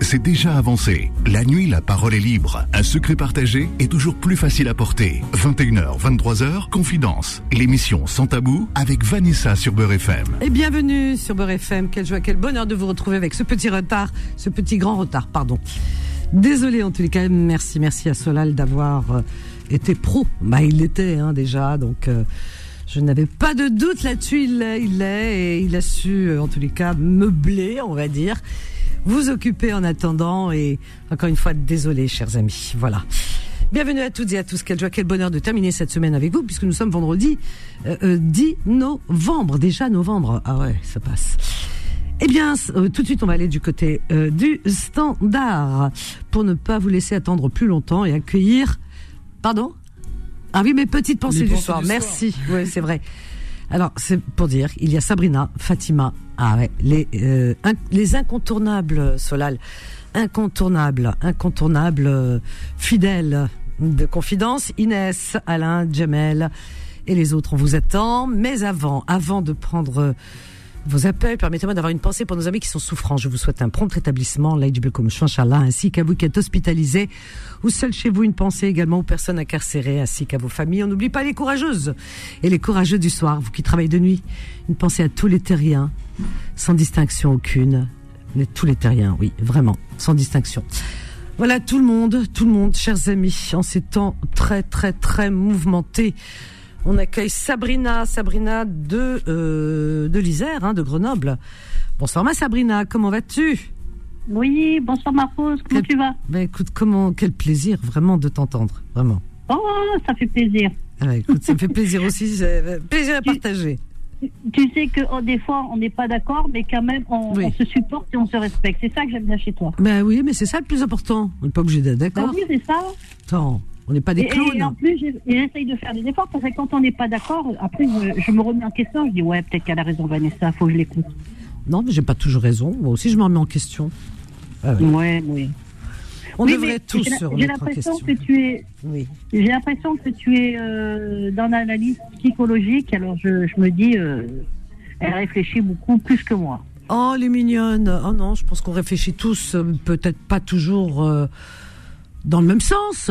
c'est déjà avancé. La nuit, la parole est libre. Un secret partagé est toujours plus facile à porter. 21h, 23h, Confidence. L'émission Sans Tabou avec Vanessa sur Beurre FM. Et bienvenue sur Beurre FM. Quelle joie, quel bonheur de vous retrouver avec ce petit retard, ce petit grand retard, pardon. Désolé en tous les cas, merci, merci à Solal d'avoir euh, été pro. Bah, il l'était hein, déjà, donc euh, je n'avais pas de doute là-dessus. Il l'est, il l'est, et il a su, euh, en tous les cas, meubler, on va dire, vous occuper en attendant. Et encore une fois, désolé, chers amis. Voilà. Bienvenue à toutes et à tous. Quelle joie, quel bonheur de terminer cette semaine avec vous, puisque nous sommes vendredi euh, euh, 10 novembre. Déjà novembre. Ah ouais, ça passe. Eh bien, euh, tout de suite, on va aller du côté euh, du standard pour ne pas vous laisser attendre plus longtemps et accueillir. Pardon? Ah oui, mes petites pensées Les du pensées soir. du Merci. Oui, c'est vrai. Alors, c'est pour dire, il y a Sabrina, Fatima, ah les euh, les incontournables, Solal, incontournables, incontournables, euh, fidèles de confidence, Inès, Alain, Jamel et les autres. On vous attend. Mais avant, avant de prendre euh, vos appels, permettez-moi d'avoir une pensée pour nos amis qui sont souffrants. Je vous souhaite un prompt rétablissement, Inch'Allah, ainsi qu'à vous qui êtes hospitalisés ou seuls chez vous. Une pensée également aux personnes incarcérées, ainsi qu'à vos familles. On n'oublie pas les courageuses et les courageux du soir, vous qui travaillez de nuit. Une pensée à tous les terriens, sans distinction aucune. Les- tous les terriens, oui, vraiment, sans distinction. Voilà tout le monde, tout le monde, chers amis, en ces temps très, très, très mouvementés. On accueille Sabrina, Sabrina de euh, de l'Isère, hein, de Grenoble. Bonsoir ma Sabrina, comment vas-tu? Oui, bonsoir Marcos, comment Quel- tu vas? Ben écoute, comment quel plaisir vraiment de t'entendre, vraiment. Oh, ça fait plaisir. Ah écoute, ça me fait plaisir aussi, euh, plaisir à partager. Tu sais que oh, des fois on n'est pas d'accord, mais quand même on, Oui. on se supporte et on se respecte. C'est ça que j'aime bien chez toi. Ben oui, mais c'est ça le plus important. On n'est pas obligé d'être d'accord. oui, c'est ça. Attends, on n'est pas des Et, et en plus, j'essaye de faire des efforts parce que quand on n'est pas d'accord, après je, je me remets en question. Je dis ouais, peut-être qu'elle a raison Vanessa, faut que je l'écoute. Non, mais j'ai pas toujours raison. Moi aussi, je me remets en question. Ah oui. Ouais, oui. On Oui, devrait tous se remettre en l'impression question. que tu es, Oui. j'ai l'impression que tu es euh, dans l'analyse psychologique. Alors je, je me dis, euh, elle réfléchit beaucoup plus que moi. Oh, les mignonnes. Oh non, je pense qu'on réfléchit tous, euh, peut-être pas toujours euh, dans le même sens,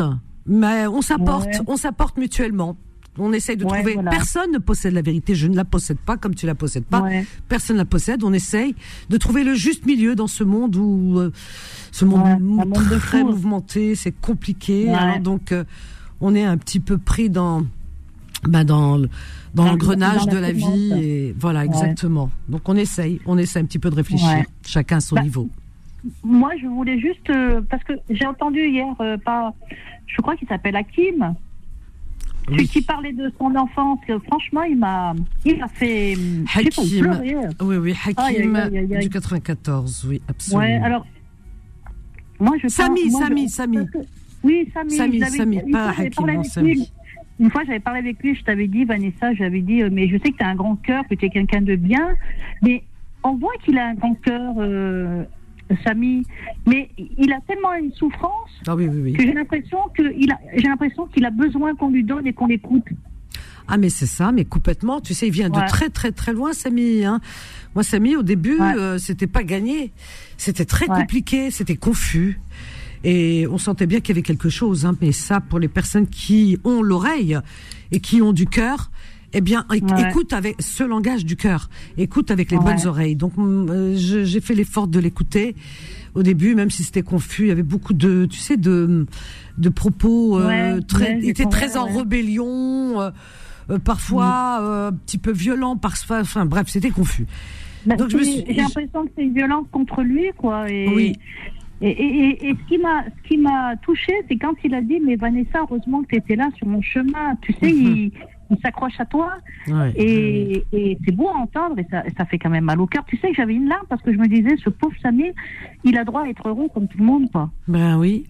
mais on s'apporte, Ouais. on s'apporte mutuellement. On essaye de Ouais, trouver. voilà. Personne ne possède la vérité. Je ne la possède pas comme tu la possèdes pas. Ouais. Personne ne la possède. On essaye de trouver le juste milieu dans ce monde où euh, ce monde monde de très mouvementé, c'est compliqué. Alors donc, euh, on est un petit peu pris dans, bah, dans le dans l'engrenage de la vie et voilà exactement. Donc on essaye, on essaie un petit peu de réfléchir, chacun à son Bah, niveau. Moi, je voulais juste euh, parce que j'ai entendu hier euh, par, je crois qu'il s'appelle Hakim, celui Oui. qui parlait de son enfance. franchement, il m'a, il m'a fait, pas, Hakim. pleurer. Oui, oui, Hakim aïe, aïe. du 94, oui, absolument. Ouais, alors moi je. Samy, pense- moi, Samy, je- Samy. Oui, Samy. Samy, Samy, pas Hakim, Samy. Une fois, j'avais parlé avec lui, je t'avais dit, Vanessa, j'avais dit, euh, mais je sais que tu as un grand cœur, que tu es quelqu'un de bien, mais on voit qu'il a un grand cœur, euh, Samy, mais il a tellement une souffrance Ah oui, oui, oui. que j'ai l'impression qu'il a, j'ai l'impression qu'il a besoin qu'on lui donne et qu'on l'écoute. Ah mais c'est ça, mais complètement. Tu sais, il vient de très très très loin, Samy. Hein. Moi, Samy, au début, Ouais. euh, c'était pas gagné. C'était très Ouais. compliqué, c'était confus. Et on sentait bien qu'il y avait quelque chose. Hein. Mais ça, pour les personnes qui ont l'oreille et qui ont du cœur, eh bien, Ouais. écoute avec ce langage du cœur. Écoute avec les Ouais. bonnes oreilles. Donc, mm, euh, j'ai fait l'effort de l'écouter. Au début, même si c'était confus, il y avait beaucoup de, tu sais, de, de propos euh, très, il j'ai était très en rébellion. euh, parfois euh, un petit peu violent, parfois, enfin bref, c'était confus. Bah, Donc, c'est- suis- J'ai l'impression que c'est une violence contre lui, quoi. Et, Oui. Et, et, et, et ce qui m'a ce qui m'a touché, c'est quand il a dit mais Vanessa, heureusement que tu étais là sur mon chemin. Tu sais, Mhm. il, il s'accroche à toi Ouais. et, et c'est beau à entendre et ça, ça fait quand même mal au cœur. Tu sais que j'avais une larme parce que je me disais ce pauvre Samir, il a droit à être heureux comme tout le monde, quoi. Ben oui.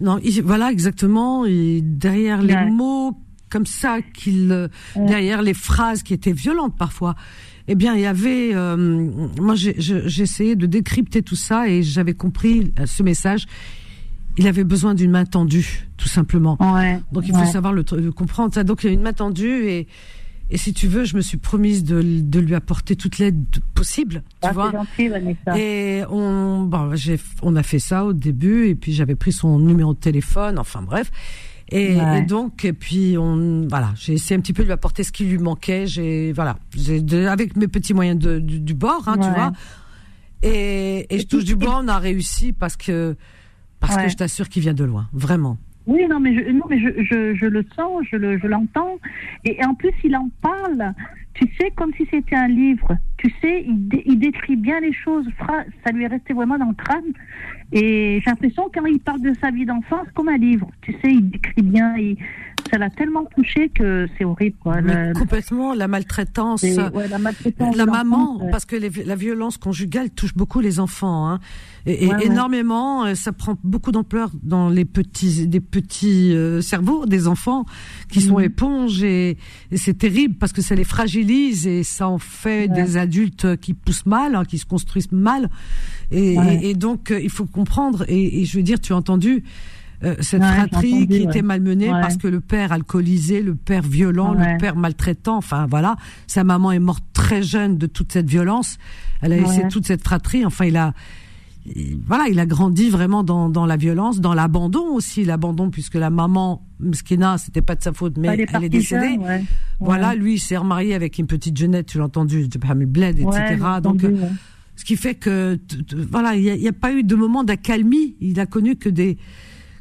Non, il- voilà exactement. Et derrière les Ouais. mots comme ça, qu'il, euh, Ouais. derrière les phrases qui étaient violentes parfois, eh bien, il y avait. euh, moi, j'ai essayé de décrypter tout ça et j'avais compris euh, ce message. Il avait besoin d'une main tendue, tout simplement. Ouais. Donc il faut savoir le, le comprendre ça. Donc il y a une main tendue et Et si tu veux, je me suis promise de, de lui apporter toute l'aide possible, tu Ah, vois. gentil. Et on, bon, j'ai, on a fait ça au début, et puis j'avais pris son numéro de téléphone, enfin bref. Et, Ouais. et donc, et puis on, voilà, j'ai essayé un petit peu de lui apporter ce qui lui manquait. J'ai, voilà, j'ai de- avec mes petits moyens de, du, du bord, hein, tu Ouais. vois. Et, et je touche du bois, on a réussi parce que, parce que je t'assure qu'il vient de loin, vraiment. Oui, non, mais je, non, mais je, je, je le sens, je le, je l'entends. Et, et en plus, il en parle, tu sais, comme si c'était un livre. Tu sais, il, dé- il décrit bien les choses. Ça lui est resté vraiment dans le crâne. Et j'ai l'impression, quand il parle de sa vie d'enfance, comme un livre. Tu sais, il décrit bien. Il, ça l'a tellement touché que c'est horrible, quoi. Complètement, la maltraitance. c'est- ouais, la maltraitance La maman, parce que les- la violence conjugale touche beaucoup les enfants, hein, et, et Ouais, énormément. euh, Ça prend beaucoup d'ampleur dans les petits, des petits euh, cerveaux des enfants qui sont Mhm. éponges, et, et c'est terrible parce que ça les fragilise et ça en fait des adultes qui poussent mal, hein, qui se construisent mal. Et, et- et donc euh, il faut comprendre. Et, et je veux dire, tu as entendu. Euh, cette Ouais, fratrie entendu, qui ouais. était malmenée Ouais. parce que le père alcoolisé, le père violent, le père maltraitant, enfin voilà, sa maman est morte très jeune de toute cette violence. Elle a laissé toute cette fratrie. Enfin, il a, il- voilà, il a grandi vraiment dans, dans la violence, dans l'abandon aussi, l'abandon puisque la maman, Mskina, c'était pas de sa faute, mais Elle est elle est partie décédée. Voilà, lui, il s'est remarié avec une petite jeunette, tu l'as entendu, Bled, etc. Donc, entendu, euh, ce qui fait que, voilà, il n'y a, a pas eu de moment d'accalmie. Il a connu que des,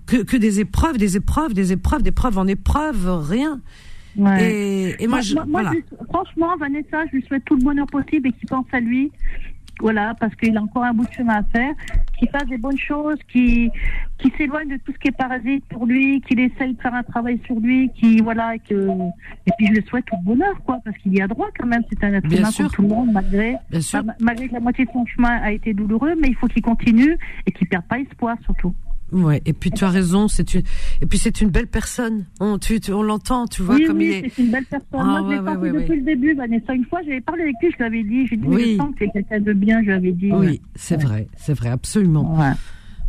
que, que des épreuves, des épreuves, des épreuves, des épreuves en épreuves, rien. Ouais. Et, et moi, je, voilà. je- franchement, Vanessa, je lui souhaite tout le bonheur possible et qu'il pense à lui. Voilà, parce qu'il a encore un bout de chemin à faire, qu'il fasse des bonnes choses, qu'il qu'il s'éloigne de tout ce qui est parasite pour lui, qu'il essaye de faire un travail sur lui, qui voilà, et que et puis je lui souhaite tout le bonheur, quoi, parce qu'il y a droit quand même. C'est un être Bien humain sûr. comme tout le monde, malgré Bien sûr. ma- malgré que la moitié de son chemin a été douloureux, mais il faut qu'il continue et qu'il perde pas espoir surtout. Ouais, et puis tu as raison, c'est une, et puis c'est une belle personne. On, tu, tu- on l'entend, tu vois, oui, comme oui, il est. c'est une belle personne. Ah, Moi, je ouais, l'ai ouais, senti ouais, depuis le début, Vanessa. Une fois, j'avais parlé avec lui, je lui avais dit, j'ai dit, Oui. je sens que c'est quelqu'un de bien, je lui avais dit. Oui, c'est vrai, c'est vrai, absolument. Ouais.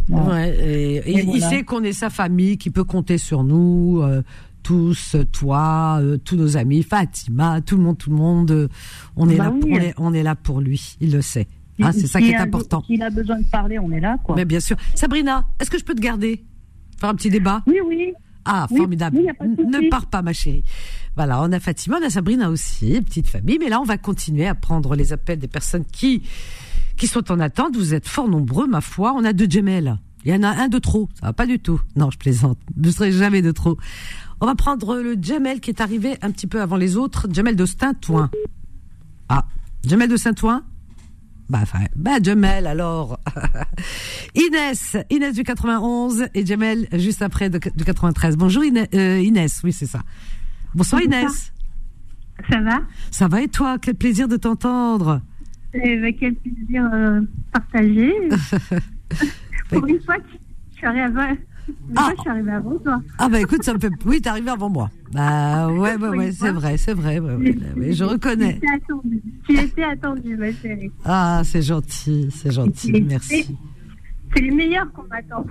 Ouais. Ouais, et, et Et il voilà. sait qu'on est sa famille, qui peut compter sur nous, euh, tous, toi, euh, tous nos amis, Fatima, tout le monde, tout le monde. euh, on est Bah là, oui. on est, on est là pour lui. Il le sait. Ah, c'est ça qui est important. S'il a besoin de parler, on est là, quoi. Mais bien sûr. Sabrina, est-ce que je peux te garder, faire un petit débat? Oui, oui. Ah, Oui, formidable. oui, ne pars pas, ma chérie. Voilà, on a Fatima, on a Sabrina aussi, petite famille. Mais là, on va continuer à prendre les appels des personnes qui, qui sont en attente. Vous êtes fort nombreux, ma foi. On a deux Gemel. Il y en a un de trop. Ça va pas du tout. Non, je plaisante. Je ne serai jamais de trop. On va prendre le Jamel qui est arrivé un petit peu avant les autres. Jamel de Saint-Ouen. Ah, Jamel de Saint-Ouen? Bah, enfin, bah, Jamel, alors. Inès, Inès du 91 et Jamel juste après de- du 93. Bonjour Inès, euh, Inès, oui, c'est ça. Bonsoir. Inès. Ça va? Ça va et toi? Quel plaisir de t'entendre. Et avec quel plaisir euh, partagé. Pour une fois, je suis arrivée avant, Ah. je suis arrivée avant toi. Ah bah écoute, ça me fait... Oui, t'es arrivé avant moi. Bah ouais, ouais, ouais, c'est vrai, c'est vrai. ouais, ouais, je reconnais. Tu étais attendue. Ma chérie. Ah, c'est gentil, c'est gentil, merci. C'est les meilleurs qu'on m'attend.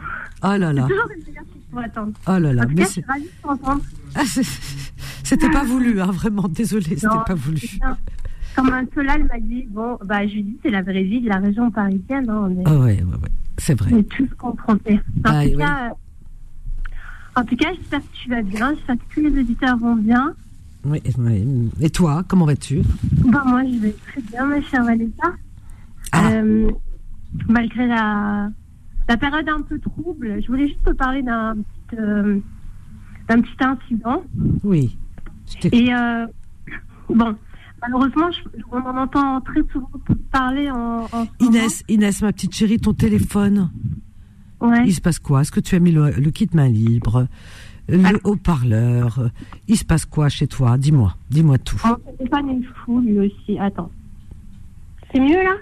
Oh là là, C'est toujours les meilleurs qu'on attend. oh là là. En tout Mais cas, je c'est- suis ravie de t'entendre. ah, c'était pas voulu, hein, vraiment, désolé, c'était pas voulu. Comme un Solal m'a dit, bon, bah, je lui dis, c'est la vraie vie de la région parisienne. hein, on est- Ah ouais, ouais, ouais, c'est vrai. On est tous confrontés. En, Ah, tout, cas, en tout cas, j'espère que tu vas bien. J'espère que tous les auditeurs vont bien. Oui, oui. Et toi, comment vas-tu? Bah, moi, je vais très bien, ma chère Vanessa. Ah. Euh, malgré la, la période un peu trouble, je voulais juste te parler d'un petit, euh, petit incident. Oui. Et euh, bon, malheureusement, je- on en entend très souvent parler en, en Inès, Inès, ma petite chérie, ton téléphone. Ouais. il se passe quoi? Est-ce que tu as mis le, le kit main libre, le Ah. haut-parleur euh, Il se passe quoi chez toi? Dis-moi, dis-moi tout. Mon téléphone est fou, lui aussi. Attends. C'est mieux, là?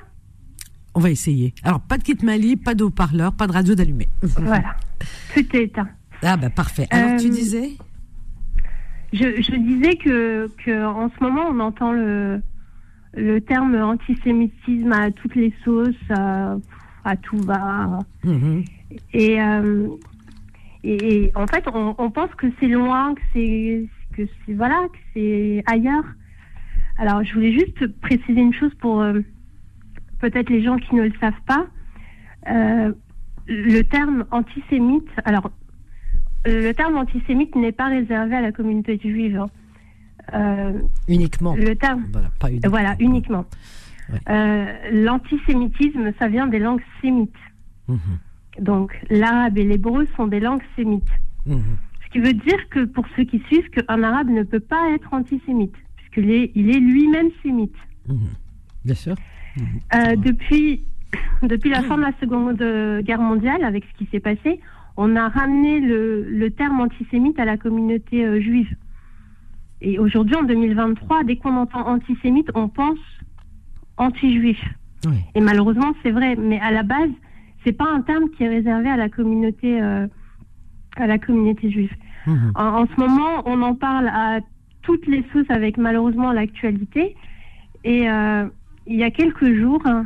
On va essayer. Alors, pas de kit main libre, pas de haut-parleur, pas de radio d'allumé. Voilà. Tout est éteint. Ah bah parfait. Alors, tu Euh, disais? Je, je disais que, que en ce moment, on entend le, le terme antisémitisme à toutes les sauces, à, à tout va. Mhm. Et, euh, et, et en fait, on, on pense que c'est loin, que c'est que c'est voilà, que c'est ailleurs. Alors, je voulais juste préciser une chose pour euh, peut-être les gens qui ne le savent pas. Euh, le terme antisémite, alors, le terme antisémite n'est pas réservé à la communauté juive. hein. Uniquement. le terme, Voilà, pas uniquement. voilà, uniquement. Ouais. L'antisémitisme, ça vient des langues sémites. Mhm, Donc, l'arabe et l'hébreu sont des langues sémites. mhm. Ce qui veut dire que pour ceux qui suivent, qu'un arabe ne peut pas être antisémite, puisqu'il est, il est lui-même sémite. Mhm. Bien sûr. Euh, depuis, depuis la fin de la Seconde Guerre mondiale, avec ce qui s'est passé, on a ramené le, le terme antisémite à la communauté euh, juive. Et aujourd'hui, en 2023, dès qu'on entend antisémite, on pense anti-juif. Oui. Et malheureusement, c'est vrai. Mais à la base, c'est pas un terme qui est réservé à la communauté, euh, à la communauté juive. Mhm. En, en ce moment, on en parle à toutes les sauces avec malheureusement l'actualité. Et euh, il y a quelques jours, hein,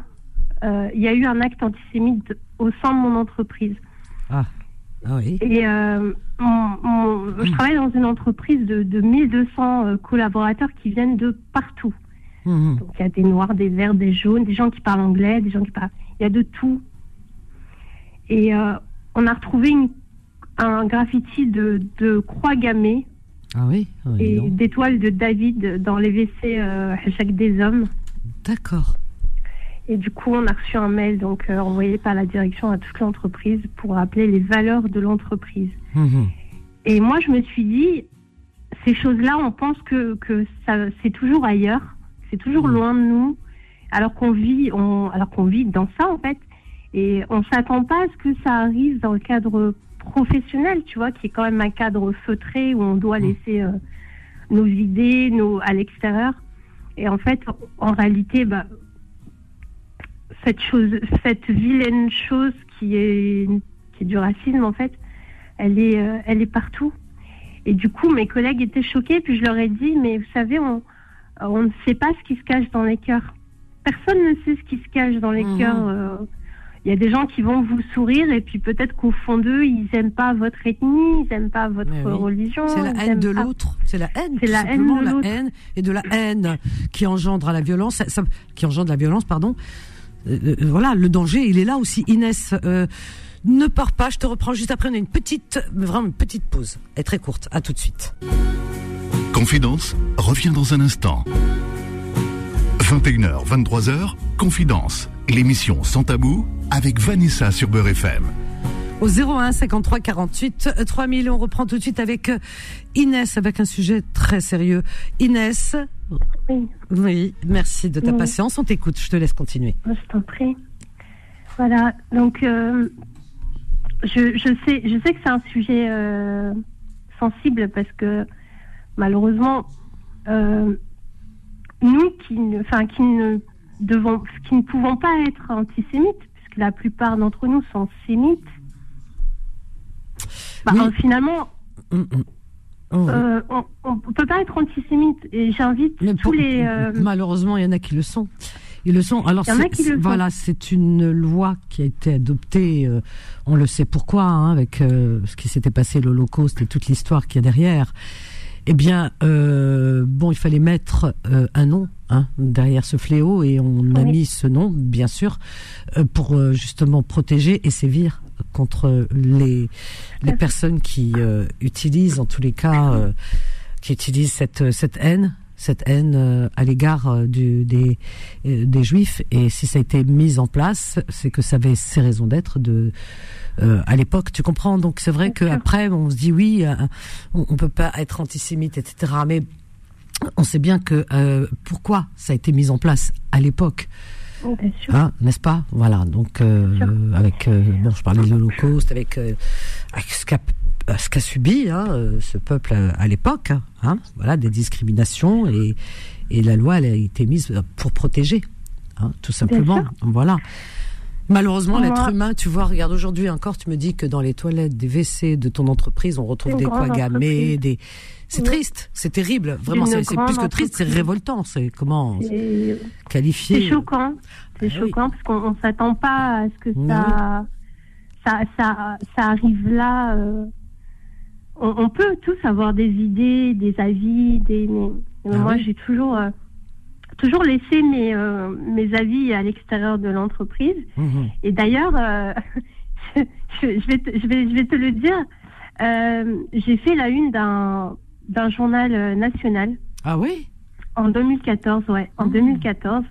euh, il y a eu un acte antisémite au sein de mon entreprise. Ah. Ah oui. Et je travaille dans une entreprise de, de 1200 euh, collaborateurs qui viennent de partout. Mhm. Donc il y a des noirs, des verts, des jaunes, des gens qui parlent anglais, des gens qui parlent. Il y a de tout. Et euh, on a retrouvé une- un graffiti de, de croix gammée Ah oui. Ah oui, et d'étoiles de David dans les WC euh, chaque des hommes. D'accord. Et du coup, on a reçu un mail donc euh, envoyé par la direction à toute l'entreprise pour rappeler les valeurs de l'entreprise. Mhm. Et moi, je me suis dit, ces choses-là, on pense que, que ça, c'est toujours ailleurs, c'est toujours Mhm. loin de nous, alors qu'on vit, on, alors qu'on vit dans ça en fait. Et on s'attend pas à ce que ça arrive dans le cadre professionnel, tu vois, qui est quand même un cadre feutré où on doit Mhm. laisser euh, nos idées, nos à l'extérieur. Et en fait, en réalité, bah, cette chose, cette vilaine chose qui est, qui est du racisme, en fait, elle est, euh, elle est partout. Et du coup, mes collègues étaient choqués, puis je leur ai dit, mais vous savez, on, on ne sait pas ce qui se cache dans les cœurs. Personne ne sait ce qui se cache dans les Mhm. cœurs. euh. Il y a des gens qui vont vous sourire, et puis peut-être qu'au fond d'eux, ils n'aiment pas votre ethnie, ils n'aiment pas votre oui. religion. C'est la haine de l'autre. C'est la haine. C'est la haine de la haine et de la haine qui engendre la violence. Ça- ça- qui engendre la violence, pardon. Euh, euh, voilà, le danger, il est là aussi. Inès, euh, ne pars pas. Je te reprends juste après. On a une petite, vraiment une petite pause. Elle est très courte. À tout de suite. Confidence revient dans un instant. 21h, 23h, Confidence, l'émission sans tabou avec Vanessa sur Beurre FM. Au 01 53 48 euh, 3000, on reprend tout de suite avec euh, Inès avec un sujet très sérieux. Inès, Oui, oui, merci de ta Oui. patience. On t'écoute. Je te laisse continuer. je t'en prie. Voilà, donc euh, je, je sais, je sais que c'est un sujet euh, sensible parce que malheureusement, euh, nous qui ne, enfin, qui ne devons, qui ne pouvons pas être antisémites, puisque la plupart d'entre nous sont sémites, bah, Oui. euh, finalement, Hum, hum. Oh, oui. euh, on ne peut pas être antisémite. Et j'invite tous les. euh, Malheureusement, il y en a qui le sont. Ils le sont. Alors, c'est- qui voilà, c'est une loi qui a été adoptée. euh, on le sait pourquoi, hein, avec ce qui s'était passé, l'Holocauste et toute l'histoire qu'il y a derrière. Eh bien, euh, bon, il fallait mettre euh, un nom hein, derrière ce fléau et on a mis ce nom, bien sûr, euh, pour justement protéger et sévir contre les personnes qui utilisent, en tous les cas, qui utilisent cette cette haine, cette haine euh, à l'égard euh, des euh, des juifs. Et si ça a été mis en place, c'est que ça avait ses raisons d'être de euh, à l'époque, tu comprends? Donc c'est vrai qu'après, on se dit oui, on, on peut pas être antisémite, etc. Mais on sait bien que euh, pourquoi ça a été mis en place à l'époque, sûr. hein, n'est-ce pas? Voilà. Donc euh, avec euh, bon, je parlais de l'Holocauste, avec, avec ce qu'a euh, ce qu'a subi hein, euh, ce peuple à, à l'époque, hein, voilà, des discriminations et et la loi elle a été mise pour protéger, hein, tout simplement. Voilà. Malheureusement, l'être humain, tu vois, regarde aujourd'hui encore, tu me dis que dans les toilettes des WC de ton entreprise, on retrouve des quoi entreprise. des. C'est Oui. triste, c'est terrible, vraiment, c'est plus que triste, c'est révoltant, c'est comment Et qualifier. C'est choquant. C'est Ah oui. choquant parce qu'on ne s'attend pas à ce que Oui, ça, ça, ça, ça arrive là. euh. On, on peut tous avoir des idées, des avis, des. Mais, Ah moi, oui. j'ai toujours, euh, toujours laissé mes, euh, mes avis à l'extérieur de l'entreprise. Mhm. Et d'ailleurs, euh, je, je vais te, je, vais, je vais te le dire, euh, j'ai fait la une d'un d'un journal national Ah oui? En 2014, ouais, en Mhm. 2014,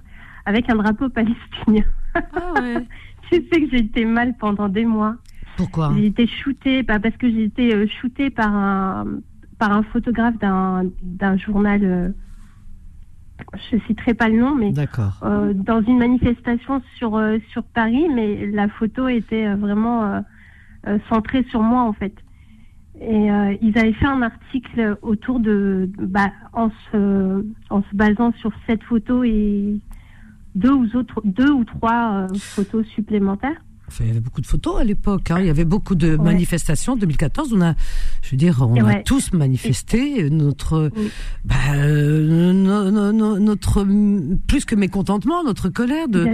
avec un drapeau palestinien. Ah ouais. Je sais que j'ai été mal pendant des mois. Pourquoi J'ai été shootée, bah, parce que j'ai été euh, shootée par un, par un photographe d'un d'un journal, euh, je citerai pas le nom, mais euh, dans une manifestation sur, euh, sur Paris, mais la photo était vraiment centrée sur moi en fait. Et ils avaient fait un article autour de, bah, en, se, en se basant sur cette photo et deux ou, autres, deux ou trois photos supplémentaires. Enfin, il y avait beaucoup de photos à l'époque. hein. Il y avait beaucoup de Ouais. manifestations. 2014, on a, je veux dire, on a tous manifesté notre, Oui. bah, euh, no- no- no- notre plus que mécontentement, notre colère. De,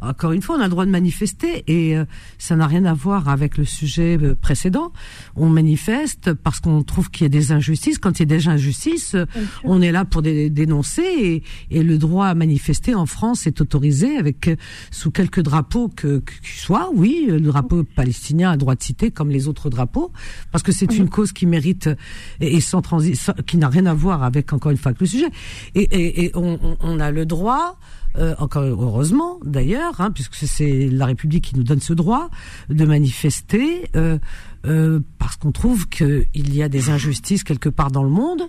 encore une fois, on a le droit de manifester et euh, ça n'a rien à voir avec le sujet euh, précédent. On manifeste parce qu'on trouve qu'il y a des injustices. Quand il y a des injustices, sûr. on est là pour dé- dénoncer et, et le droit à manifester en France est autorisé avec euh, sous quelques drapeaux que, que qu'il soit. Oui, le drapeau palestinien a droit de citer comme les autres drapeaux parce que c'est une cause qui mérite et, et sans transi sans- qui n'a rien à voir avec encore une fois avec le sujet. Et, et, et on, on- on a le droit. euh, encore heureusement d'ailleurs, hein, puisque c'est la République qui nous donne ce droit de manifester, euh, euh, parce qu'on trouve qu'il y a des injustices quelque part dans le monde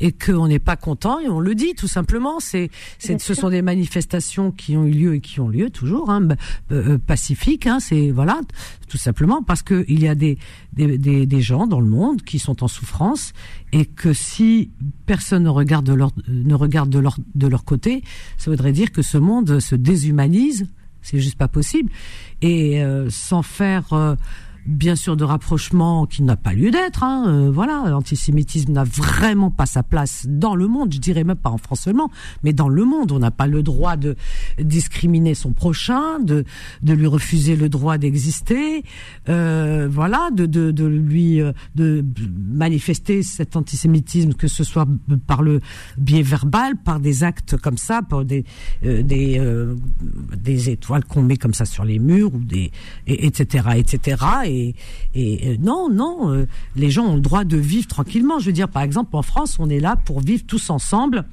et qu'on n'est pas content et on le dit tout simplement. C'est, c'est, ce sont des manifestations qui ont eu lieu et qui ont lieu toujours, hein, bah, euh, pacifiques. Hein, c'est voilà, tout simplement parce que il y a des, des, des, des gens dans le monde qui sont en souffrance et que si personne ne regarde de leur ne regarde de leur de leur côté, ça voudrait dire que ce monde se déshumanise. C'est juste pas possible. Et euh, sans faire euh, bien sûr de rapprochement qui n'a pas lieu d'être. Hein. euh, voilà, l'antisémitisme n'a vraiment pas sa place dans le monde. Je dirais même pas en France seulement, mais dans le monde, on n'a pas le droit de discriminer son prochain, de de lui refuser le droit d'exister. Euh, voilà, de de de lui euh, de manifester cet antisémitisme, que ce soit par le biais verbal, par des actes comme ça, par des euh, des euh, des étoiles qu'on met comme ça sur les murs ou des et, etc etc et, et euh, non non euh, les gens ont le droit de vivre tranquillement je veux dire par exemple en France on est là pour vivre tous ensemble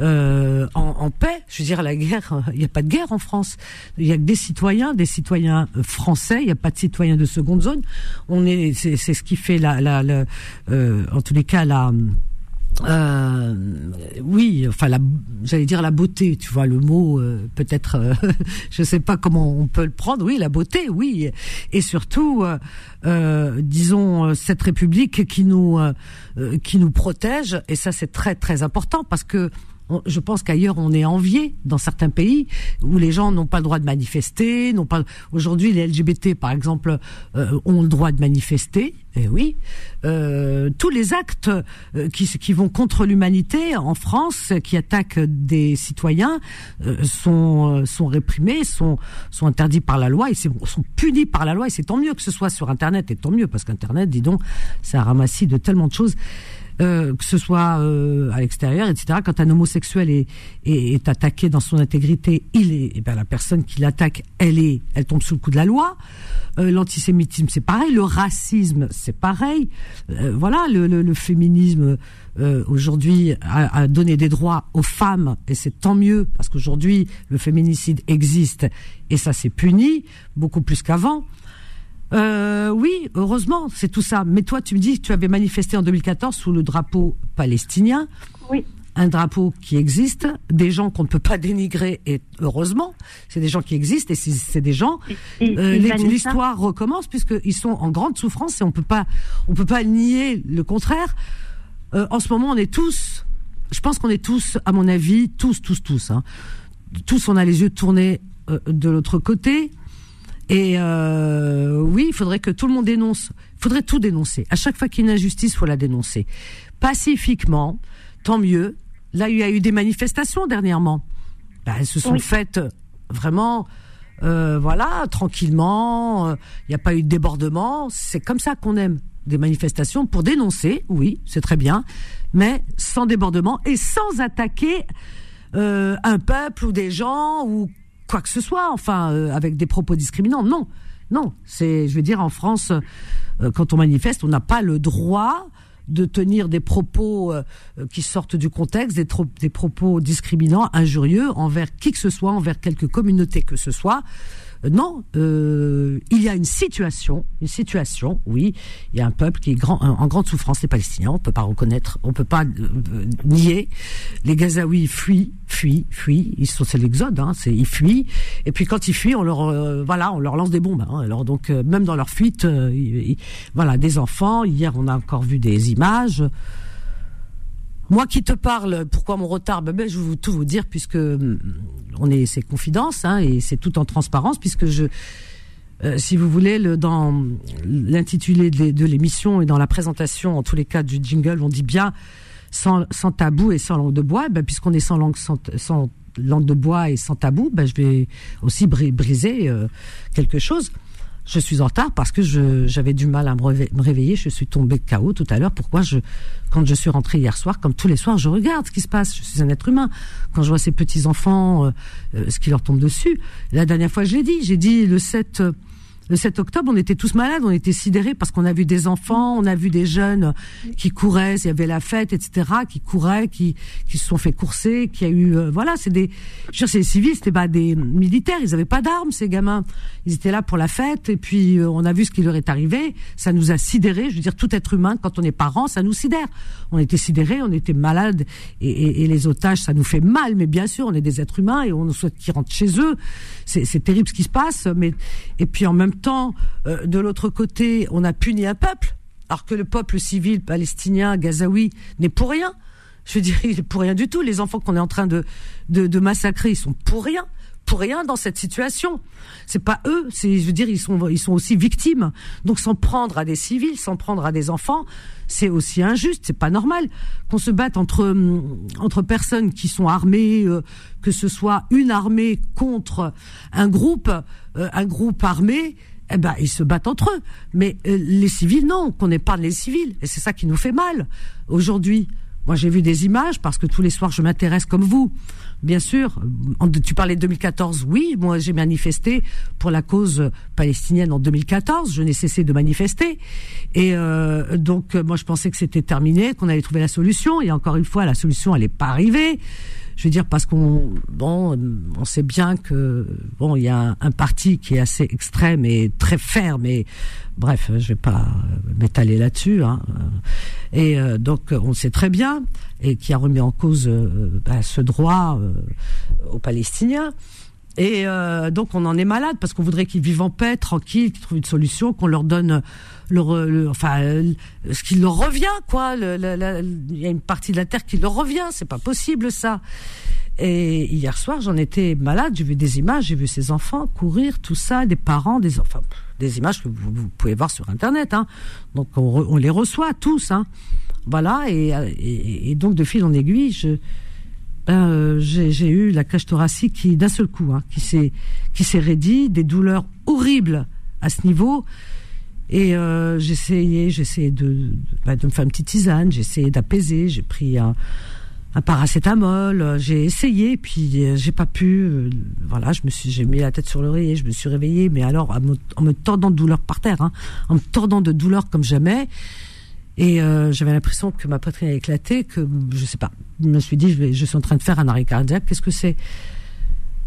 euh, en, paix. Je veux dire, la guerre, il n'y a pas de guerre en France. Il y a que des citoyens, des citoyens euh, français. Il n'y a pas de citoyens de seconde zone. On est, c'est, c'est ce qui fait la, la, la euh, en tous les cas la. Euh, oui, enfin, la, j'allais dire la beauté, tu vois, le mot euh, peut-être, euh, je sais pas comment on peut le prendre. Oui, la beauté, oui, et surtout, euh, euh, disons euh, cette République qui nous qui nous protège, et ça c'est très très important parce que je pense qu'ailleurs on est envié dans certains pays où les gens n'ont pas le droit de manifester, n'ont pas. Aujourd'hui, les LGBT, par exemple, euh, ont le droit de manifester. Et oui, euh, tous les actes euh, qui, qui vont contre l'humanité en France, qui attaquent des citoyens, euh, sont euh, sont réprimés, sont sont interdits par la loi et sont punis par la loi. Et c'est tant mieux que ce soit sur Internet, et tant mieux parce qu'Internet, dis donc, un ramassis de tellement de choses euh, que ce soit euh, à l'extérieur, etc. Quand un homosexuel est, est, attaqué dans son intégrité, il est, eh ben, la personne qui l'attaque, elle est, elle tombe sous le coup de la loi. Euh, L'antisémitisme, c'est pareil. Le racisme, c'est pareil. Voilà, le, le, féminisme aujourd'hui a, a donné des droits aux femmes et c'est tant mieux parce qu'aujourd'hui le féminicide existe et ça c'est puni beaucoup plus qu'avant. Euh, oui, heureusement, c'est tout ça. Mais toi, tu me dis que tu avais manifesté en 2014 sous le drapeau palestinien. Oui. Un drapeau qui existe, des gens qu'on ne peut pas dénigrer, et heureusement, c'est des gens qui existent, et c'est- des gens. Euh, L'histoire recommence puisqu'ils sont en grande souffrance et on peut pas, on peut pas nier le contraire. Euh, en ce moment, on est tous, je pense qu'on est tous, à mon avis, tous, tous, tous, hein, tous, on a les yeux tournés euh, de l'autre côté. Et euh, oui, il faudrait que tout le monde dénonce. Il faudrait tout dénoncer. À chaque fois qu'il y a une injustice, il faut la dénoncer. Pacifiquement, tant mieux. Là, il y a eu des manifestations dernièrement. Ben, elles se sont Oui. faites vraiment, euh, voilà, tranquillement. euh, Il n'y a pas eu de débordement. C'est comme ça qu'on aime des manifestations pour dénoncer. Oui, c'est très bien, mais sans débordement et sans attaquer un peuple ou des gens ou quoi que ce soit, enfin, avec des propos discriminants. Non, non. C'est, je veux dire, en France, quand on manifeste, on n'a pas le droit de tenir des propos euh, qui sortent du contexte, des, des propos discriminants, injurieux envers qui que ce soit, envers quelque communauté que ce soit. Euh, non, euh, il y a une situation, une situation, oui, il y a un peuple qui est grand, en grande souffrance, les Palestiniens, on peut pas reconnaître, on peut pas euh, nier. Les Gazaouis fuient, fuient, fuient, ils sont c'est l'exode, hein, c'est ils fuient. Et puis quand ils fuient, on leur, voilà, on leur lance des bombes. Hein. alors donc même dans leur fuite, voilà, des enfants. Hier, on a encore vu des images. Moi qui te parle, pourquoi mon retard ben, ben, Je vais tout vous dire puisque hum, on est c'est confidence hein, et c'est tout en transparence puisque je euh, si vous voulez, le, dans l'intitulé de, l'émission et dans la présentation, en tous les cas du jingle, on dit bien sans, sans tabou et sans langue de bois. Ben, puisqu'on est sans langue, sans, sans langue de bois et sans tabou, ben, je vais aussi briser euh, quelque chose je suis en retard parce que j'avais du mal à me réveiller. Je suis tombée KO tout à l'heure. Pourquoi je, quand je suis rentrée hier soir, comme tous les soirs, je regarde ce qui se passe. Je suis un être humain. Quand je vois ces petits enfants, euh, euh, ce qui leur tombe dessus. La dernière fois, je l'ai dit. J'ai dit le 7 le 7 octobre, on était tous malades, on était sidérés parce qu'on a vu des enfants, on a vu des jeunes qui couraient, il y avait la fête, etc., qui couraient, qui qui se sont fait courser, qui a eu, euh, voilà, c'est des, je c'est des civils, c'était pas des militaires, ils avaient pas d'armes, ces gamins, ils étaient là pour la fête, et puis euh, on a vu ce qui leur est arrivé, ça nous a sidérés, je veux dire, tout être humain, quand on est parent, ça nous sidère. On était sidérés, on était malades, et, et, et les otages, ça nous fait mal, mais bien sûr, on est des êtres humains et on souhaite qu'ils rentrent chez eux. C'est terrible ce qui se passe, mais et puis en même temps, euh, de l'autre côté, on a puni un peuple, alors que le peuple civil palestinien, gazaoui, n'est pour rien. Je veux dire, il est pour rien du tout. Les enfants qu'on est en train de, massacrer, ils sont pour rien pour rien dans cette situation. C'est pas eux, je veux dire ils sont aussi victimes. Donc s'en prendre à des civils, s'en prendre à des enfants, c'est aussi injuste, c'est pas normal qu'on se batte entre hum, personnes qui sont armées euh, que ce soit une armée contre un groupe un groupe armé eh ben, ils se battent entre eux. Mais euh, les civils, non, qu'on épargne les civils. Et c'est ça qui nous fait mal aujourd'hui. Moi, j'ai vu des images parce que tous les soirs, je m'intéresse comme vous. Bien sûr, tu parlais de 2014, oui, moi j'ai manifesté pour la cause palestinienne en 2014, je n'ai cessé de manifester. Et euh, donc, moi je pensais que c'était terminé, qu'on allait trouver la solution. Et encore une fois, la solution, elle n'est pas arrivée je veux dire parce qu'on bon on sait bien que bon il y a un, parti qui est assez extrême et très ferme et bref je vais pas m'étaler là-dessus hein. et euh, donc on sait très bien et qui a remis en cause euh, bah, ce droit euh, aux Palestiniens et donc on en est malade parce qu'on voudrait qu'ils vivent en paix, tranquilles, qu'ils trouvent une solution, qu'on leur donne le, enfin ce qui leur revient quoi. Il y a une partie de la terre qui leur revient, c'est pas possible ça. Et hier soir, j'en étais malade, j'ai vu des images, j'ai vu ces enfants courir, tout ça, des parents, des enfin des images que vous, pouvez voir sur internet. Hein. Donc on, les reçoit tous, hein. Voilà. Et, et, donc de fil en aiguille, je euh, j'ai eu la cage thoracique qui d'un seul coup, hein, qui s'est raidie, des douleurs horribles à ce niveau. Et euh, j'essayais, j'essayais de, bah, de me faire une petite tisane, essayé d'apaiser, j'ai pris un, paracétamol, j'ai essayé, puis euh, j'ai pas pu. Euh, voilà, je me suis, j'ai mis la tête sur l'oreiller, je me suis réveillée, mais alors en me, tordant de douleur par terre, hein, en me tordant de douleur comme jamais. Et euh, j'avais l'impression que ma poitrine a éclaté, que je sais pas. Je me suis dit, je, suis en train de faire un arrêt cardiaque. Qu'est-ce que c'est?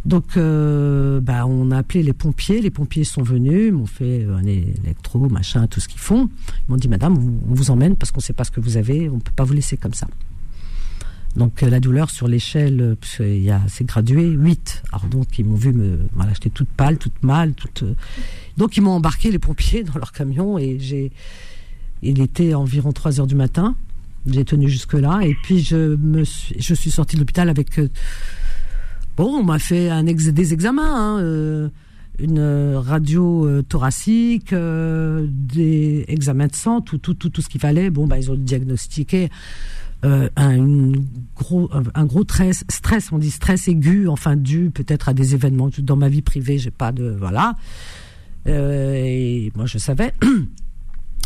Donc, euh, bah, on a appelé les pompiers. Les pompiers sont venus, m'ont fait un électro, machin, tout ce qu'ils font. Ils m'ont dit, Madame, on vous emmène parce qu'on ne sait pas ce que vous avez. On ne peut pas vous laisser comme ça. Donc euh, la douleur sur l'échelle, c'est gradué 8. Alors donc ils m'ont vu me, voilà, j'étais toute pâle, toute mal, toute. Euh, donc ils m'ont embarqué les pompiers dans leur camion et j'ai, il était environ 3 heures du matin. J'ai tenu jusque là et puis je me suis, je suis sortie de l'hôpital avec Bon, on m'a fait des examens, hein, euh, une radio euh, thoracique, euh, des examens de sang, tout, tout, tout, tout ce qu'il fallait. Bon, bah, ils ont diagnostiqué un, gros, un gros stress, stress, on dit stress aigu, enfin dû peut-être à des événements. Dans ma vie privée, j'ai pas de voilà. et moi, je savais.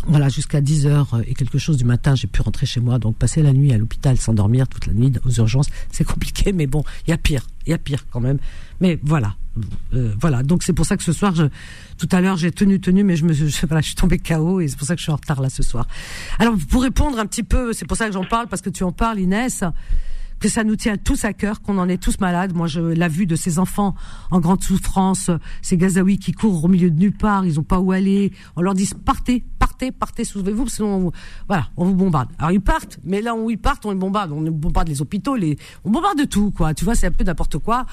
voilà, jusqu'à 10 heures et quelque chose du matin, j'ai pu rentrer chez moi. Donc passer la nuit à l'hôpital, s'endormir toute la nuit aux urgences, c'est compliqué, mais bon, il y a pire, il y a pire quand même. Mais voilà, euh, voilà. Donc c'est pour ça que ce soir, je, tout à l'heure, j'ai tenu, tenu, mais je me, je, voilà, je suis tombée KO et c'est pour ça que je suis en retard là ce soir. Alors pour répondre un petit peu, c'est pour ça que j'en parle parce que tu en parles, Inès que ça nous tient tous à cœur, qu'on en est tous malades. Moi, je la vue de ces enfants en grande souffrance, ces Gazaouis qui courent au milieu de nulle part, ils ont pas où aller. On leur dit partez, partez, partez, sauvez-vous, sinon, on, voilà, on vous bombarde. Alors ils partent, mais là où ils partent, on les bombarde, on bombarde les hôpitaux, les, on bombarde de tout, quoi. Tu vois, c'est un peu n'importe quoi.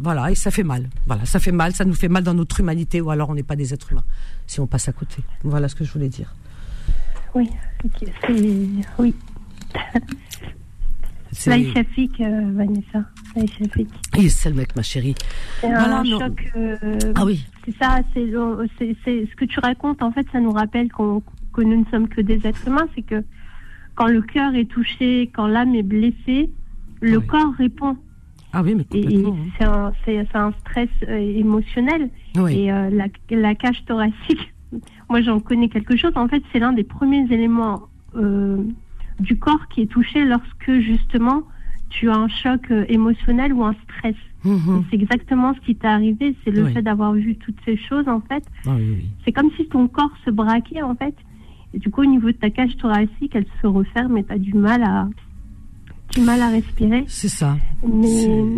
Voilà, et ça fait mal. Voilà, ça fait mal, ça nous fait mal dans notre humanité, ou alors on n'est pas des êtres humains si on passe à côté. Voilà ce que je voulais dire. Oui, c'est oui. Laïchafik, euh, Vanessa. C'est le mec, ma chérie. C'est un choc. Euh, ah oui. C'est ça, c'est ce que tu racontes. En fait, ça nous rappelle qu'on que nous ne sommes que des êtres humains. C'est que quand le cœur est touché, quand l'âme est blessée, le corps répond. Ah oui, mais complètement. Hein. C'est un, un, stress euh, émotionnel. Et euh, la, la, cage thoracique, moi j'en connais quelque chose. En fait, c'est l'un des premiers éléments du corps qui est touché lorsque justement tu as un choc euh, émotionnel ou un stress. Mhm. C'est exactement ce qui t'est arrivé, c'est le fait d'avoir vu toutes ces choses en fait. Ah c'est comme si ton corps se braquait en fait. Et du coup au niveau de ta cage thoracique, elle se referme et tu as du mal à du mal à respirer. C'est ça.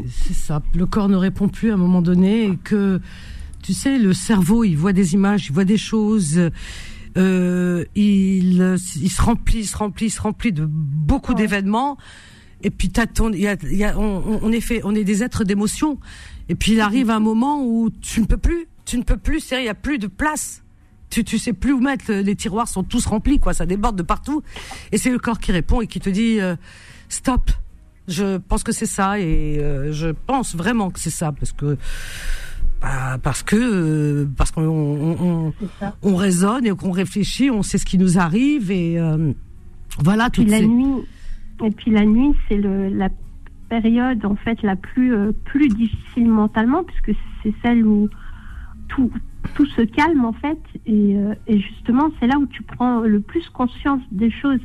C'est ça. Le corps ne répond plus à un moment donné et que tu sais le cerveau, il voit des images, il voit des choses il, il se remplit, il se remplit, il se remplit de beaucoup d'événements. Et puis t'as ton, y a, y a, on, on, est fait, on est des êtres d'émotion. Et puis il arrive un moment où tu ne peux plus, tu ne peux plus, c'est il y a plus de place. Tu, tu sais plus où mettre. Les tiroirs sont tous remplis, quoi. Ça déborde de partout. Et c'est le corps qui répond et qui te dit euh, stop. Je pense que c'est ça et euh, je pense vraiment que c'est ça parce que bah, parce que euh, parce qu'on on, on, raisonne et qu'on réfléchit, on sait ce qui nous arrive et euh, voilà toute la nuit et puis la nuit c'est le la période en fait la plus euh, plus difficile mentalement puisque c'est celle où tout tout se calme en fait et, et justement c'est là où tu prends le plus conscience des choses.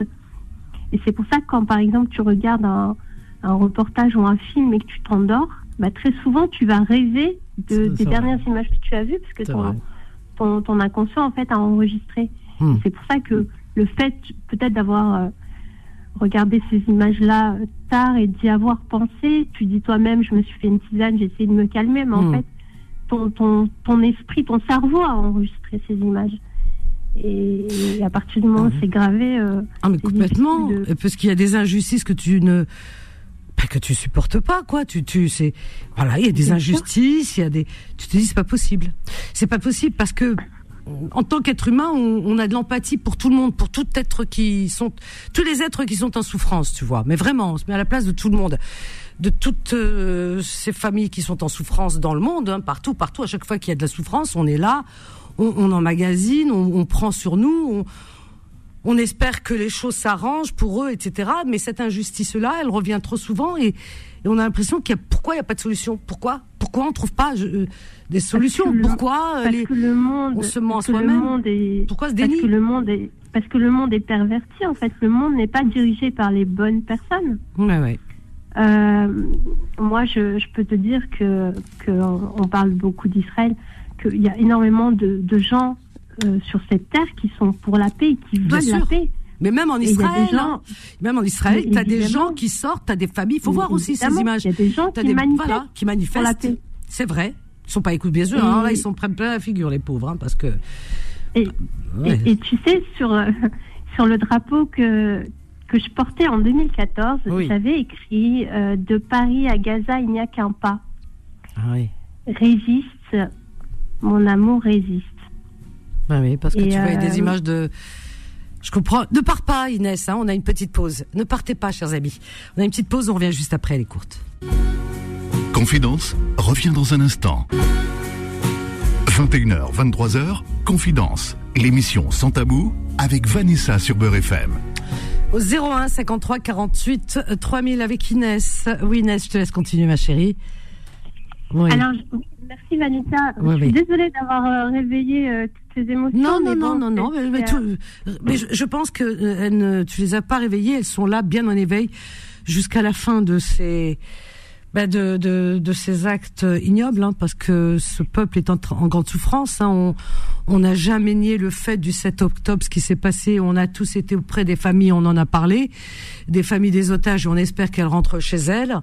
Et c'est pour ça que quand par exemple tu regardes un, un reportage ou un film et que tu t'endors bah, très souvent tu vas rêver de, des dernières images que tu as vues, parce que ton, ton, inconscient, en fait, a enregistré. Hmm. C'est pour ça que le fait, peut-être, d'avoir euh, regardé ces images-là tard et d'y avoir pensé, tu dis toi-même, je me suis fait une tisane, j'ai essayé de me calmer, mais en hmm. fait, ton, ton, ton esprit, ton cerveau a enregistré ces images. Et, à partir du moment où ah c'est gravé. Euh, ah, mais complètement. Parce qu'il y a des injustices que tu ne que tu supportes pas quoi. Tu tu c'est voilà il y a des injustices il y a des tu te dis c'est pas possible. C'est pas possible parce que en tant qu'être humain on, on, a de l'empathie pour tout le monde pour tout être qui sont tous les êtres qui sont en souffrance tu vois. Mais vraiment on se met à la place de tout le monde. De toutes euh, ces familles qui sont en souffrance dans le monde hein, partout partout à chaque fois qu'il y a de la souffrance on est là on, on emmagasine on, on prend sur nous on, on espère que les choses s'arrangent pour eux, etc. Mais cette injustice-là, elle revient trop souvent et, on a l'impression qu'il y a pourquoi il n'y a pas de solution? Pourquoi? Pourquoi on trouve pas euh, des solutions? Pourquoi parce que le monde, on se ment soi-même? Pourquoi se Parce que le monde est parce que le monde est perverti. En fait, le monde n'est pas dirigé par les bonnes personnes. Ouais, ouais. Euh, moi, je, peux te dire que, que on parle beaucoup d'Israël, qu'il y a énormément de, de gens euh, sur cette terre qui sont pour la paix et qui veulent la paix. Mais même en Israël, hein. même en Israël, tu as des gens qui sortent, tu as des familles. Il faut voir aussi ces images. Il y a des gens qui, manifestent voilà, qui manifestent. C'est vrai. Ils sont pas écoutés, bien sûr. Hein. là, ils sont plein la figure, les pauvres, hein, parce que. Et, et, tu sais, sur, euh, sur le drapeau que, que je portais en 2014, j'avais écrit euh, De Paris à Gaza, il n'y a qu'un pas. Ah oui. Résiste, mon amour résiste. Bah oui, parce que tu vois des euh, images de. Je comprends. Ne pars pas, Inès. Hein, on a une petite pause. Ne partez pas, chers amis. On a une petite pause. On revient juste après. Elle est courte. Confidence revient dans un instant. 21h, 23h, Confidence, l'émission sans tabou avec Vanessa sur Beurre FM. Au 01 53 48 3000 avec Inès. Oui, Inès, je te laisse continuer, ma chérie. Alors, merci Vanessa. je suis désolée d'avoir euh, réveillé euh, toutes ces émotions. Non, non, non, non, non, mais, je, pense que ne, tu les as pas réveillées. Elles sont là, bien en éveil, jusqu'à la fin de ces bah, de, de, de, ces actes ignobles, hein, parce que ce peuple est en, grande souffrance. Hein, on n'a jamais nié le fait du 7 octobre, ce qui s'est passé. On a tous été auprès des familles, on en a parlé, des familles des otages, et on espère qu'elles rentrent chez elles,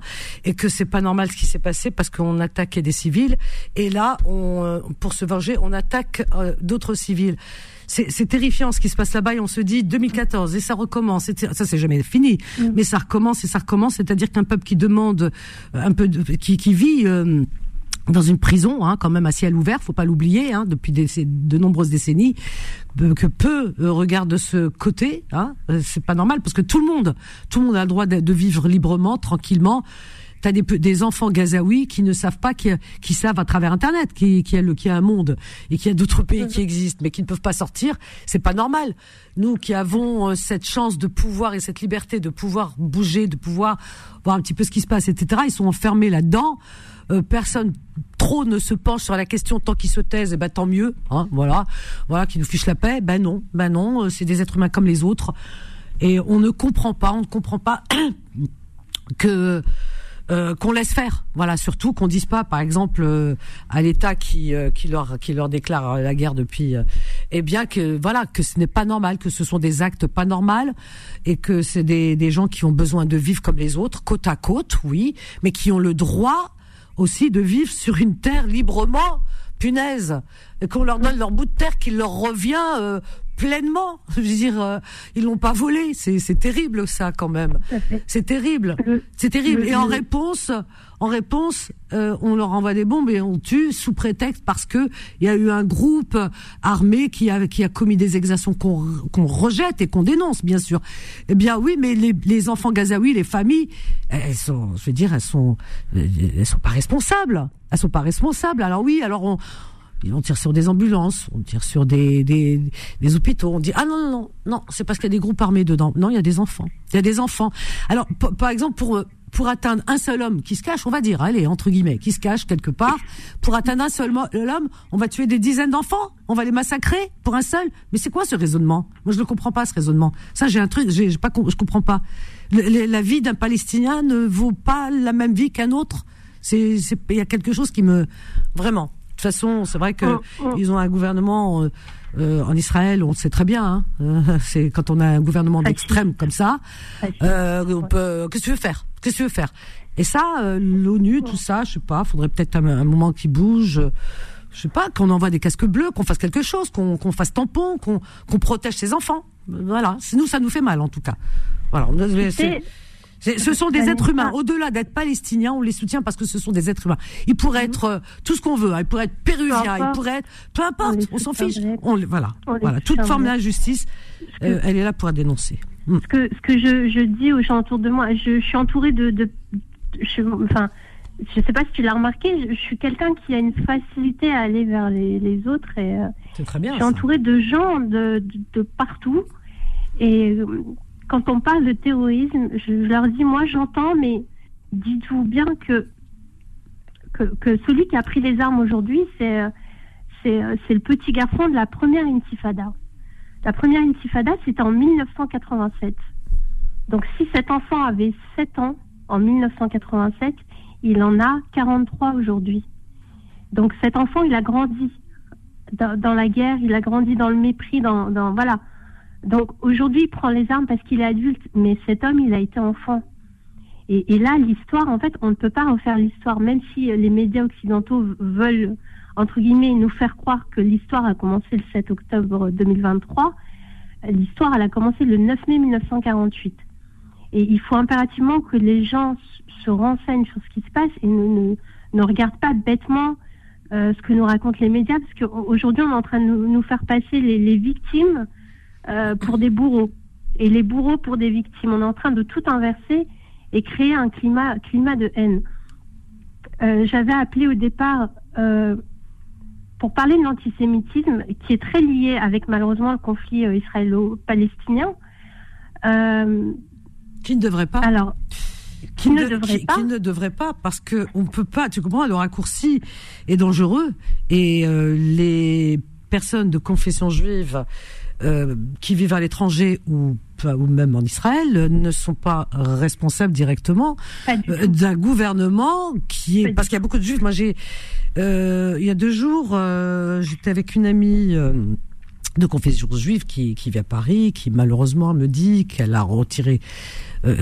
et que c'est pas normal ce qui s'est passé parce qu'on attaquait des civils. Et là, on, pour se venger, on attaque euh, d'autres civils c'est terrifiant ce qui se passe là-bas et on se dit 2014 et ça recommence. Ça c'est jamais fini, mm. mais ça recommence et ça recommence. C'est-à-dire qu'un peuple qui demande euh, un peu, de, qui, qui vit euh, dans une prison, hein, quand même à ciel ouvert, faut pas l'oublier, hein, depuis des, de nombreuses décennies, euh, que peu regardent de ce côté. Hein, c'est pas normal parce que tout le monde, tout le monde a le droit de, de vivre librement, tranquillement tu as des, des enfants gazaouis qui ne savent pas, qui, qui savent à travers Internet, qui, qui, a le, qui a un monde et qui a d'autres pays qui existent, mais qui ne peuvent pas sortir. C'est pas normal. Nous qui avons euh, cette chance de pouvoir et cette liberté de pouvoir bouger, de pouvoir voir un petit peu ce qui se passe, etc. Ils sont enfermés là-dedans. Euh, personne trop ne se penche sur la question tant qu'ils se taisent, et eh ben tant mieux. Hein, voilà, voilà, qui nous fichent la paix. Ben non, ben non, euh, c'est des êtres humains comme les autres. Et on ne comprend pas, on ne comprend pas que euh, qu'on laisse faire. Voilà, surtout qu'on dise pas, par exemple, euh, à l'État qui euh, leur déclare la guerre depuis, eh bien que voilà que ce n'est pas normal, que ce sont des actes pas normaux et que c'est des des gens qui ont besoin de vivre comme les autres, côte à côte, oui, mais qui ont le droit aussi de vivre sur une terre librement punaise, qu'on leur donne leur bout de terre qui leur revient pleinement. Je veux dire, euh, ils l'ont pas volé. C'est, c'est terrible ça quand même. C'est terrible. C'est terrible. Et en réponse, en réponse, euh, on leur envoie des bombes et on tue sous prétexte parce que il y a eu un groupe armé qui a qui a commis des exactions qu'on, qu'on rejette et qu'on dénonce bien sûr. Eh bien oui, mais les, les enfants gazaouis, les familles, elles sont, je veux dire, elles sont, elles sont pas responsables. Elles sont pas responsables. Alors oui, alors on on tire sur des ambulances, on tire sur des, des, hôpitaux. On dit ah non non non non, c'est parce qu'il y a des groupes armés dedans. Non, il y a des enfants. Il y a des enfants. Alors par exemple pour pour atteindre un seul homme qui se cache, on va dire, allez entre guillemets, qui se cache quelque part, pour atteindre un seul homme, on va tuer des dizaines d'enfants, on va les massacrer pour un seul. Mais c'est quoi ce raisonnement? Moi je ne comprends pas ce raisonnement. Ça j'ai un truc, j'ai pas, je comprends pas. la vie d'un Palestinien ne vaut pas la même vie qu'un autre. C'est, il y a quelque chose qui me, vraiment toute façon, c'est vrai que oh, oh. ils ont un gouvernement euh, euh, en Israël, on le sait très bien. Hein, euh, c'est quand on a un gouvernement d'extrême comme ça, on peut. Qu'est-ce que tu veux faire? Qu'est-ce que tu veux faire? Et ça, l'ONU, tout ça, je sais pas. Faudrait peut-être un, moment qui bouge. Je sais pas, qu'on envoie des casques bleus, qu'on fasse quelque chose, qu'on fasse tampon, qu'on protège ses enfants. Voilà, nous ça nous fait mal en tout cas. Voilà. Ce sont des êtres humains. Au-delà d'être palestiniens, on les soutient parce que ce sont des êtres humains. Ils pourraient être euh, tout ce qu'on veut. Hein. Ils pourraient être péruviens. Ils pourraient être peu importe. On, s'en fiche. On, voilà. voilà. Toute forme d'injustice, euh, elle est là pour dénoncer. Hmm. Ce que ce que je, je dis aux gens autour de moi, je, suis entourée de, de je, enfin, je sais pas si tu l'as remarqué, je, suis quelqu'un qui a une facilité à aller vers les, les autres et euh, c'est très bien. Je suis entourée de gens de, de, de partout et quand on parle de terrorisme, je, leur dis, moi j'entends, mais dites-vous bien que, que, celui qui a pris les armes aujourd'hui, c'est, c'est, le petit garçon de la première intifada. La première intifada, c'était en 1987. Donc si cet enfant avait 7 ans en 1987, il en a 43 aujourd'hui. Donc cet enfant, il a grandi dans, la guerre, il a grandi dans le mépris, dans, dans voilà. Donc aujourd'hui, il prend les armes parce qu'il est adulte, mais cet homme, il a été enfant. Et, là, l'histoire, en fait, on ne peut pas refaire l'histoire, même si les médias occidentaux veulent, entre guillemets, nous faire croire que l'histoire a commencé le 7 octobre 2023. L'histoire, elle a commencé le 9 mai 1948. Et il faut impérativement que les gens se renseignent sur ce qui se passe et ne, ne, regardent pas bêtement euh, ce que nous racontent les médias, parce qu'aujourd'hui, on est en train de nous, faire passer les victimes euh, pour des bourreaux et les bourreaux pour des victimes. On est en train de tout inverser et créer un climat, climat de haine. Euh, j'avais appelé au départ euh, pour parler de l'antisémitisme, qui est très lié avec malheureusement le conflit israélo-palestinien. qui ne devrait pas Alors, qui, ne, devrait pas. Qui ne devrait pas parce que on peut pas. Tu comprends Le raccourci est dangereux et euh, les personnes de confession juive euh, qui vivent à l'étranger ou ou même en Israël ne sont pas responsables directement euh, d'un gouvernement qui est parce qu'il y a beaucoup de juifs. Moi j'ai euh, il y a deux jours j'étais avec une amie de confession juive qui, qui vit à Paris, qui malheureusement me dit qu'elle a retiré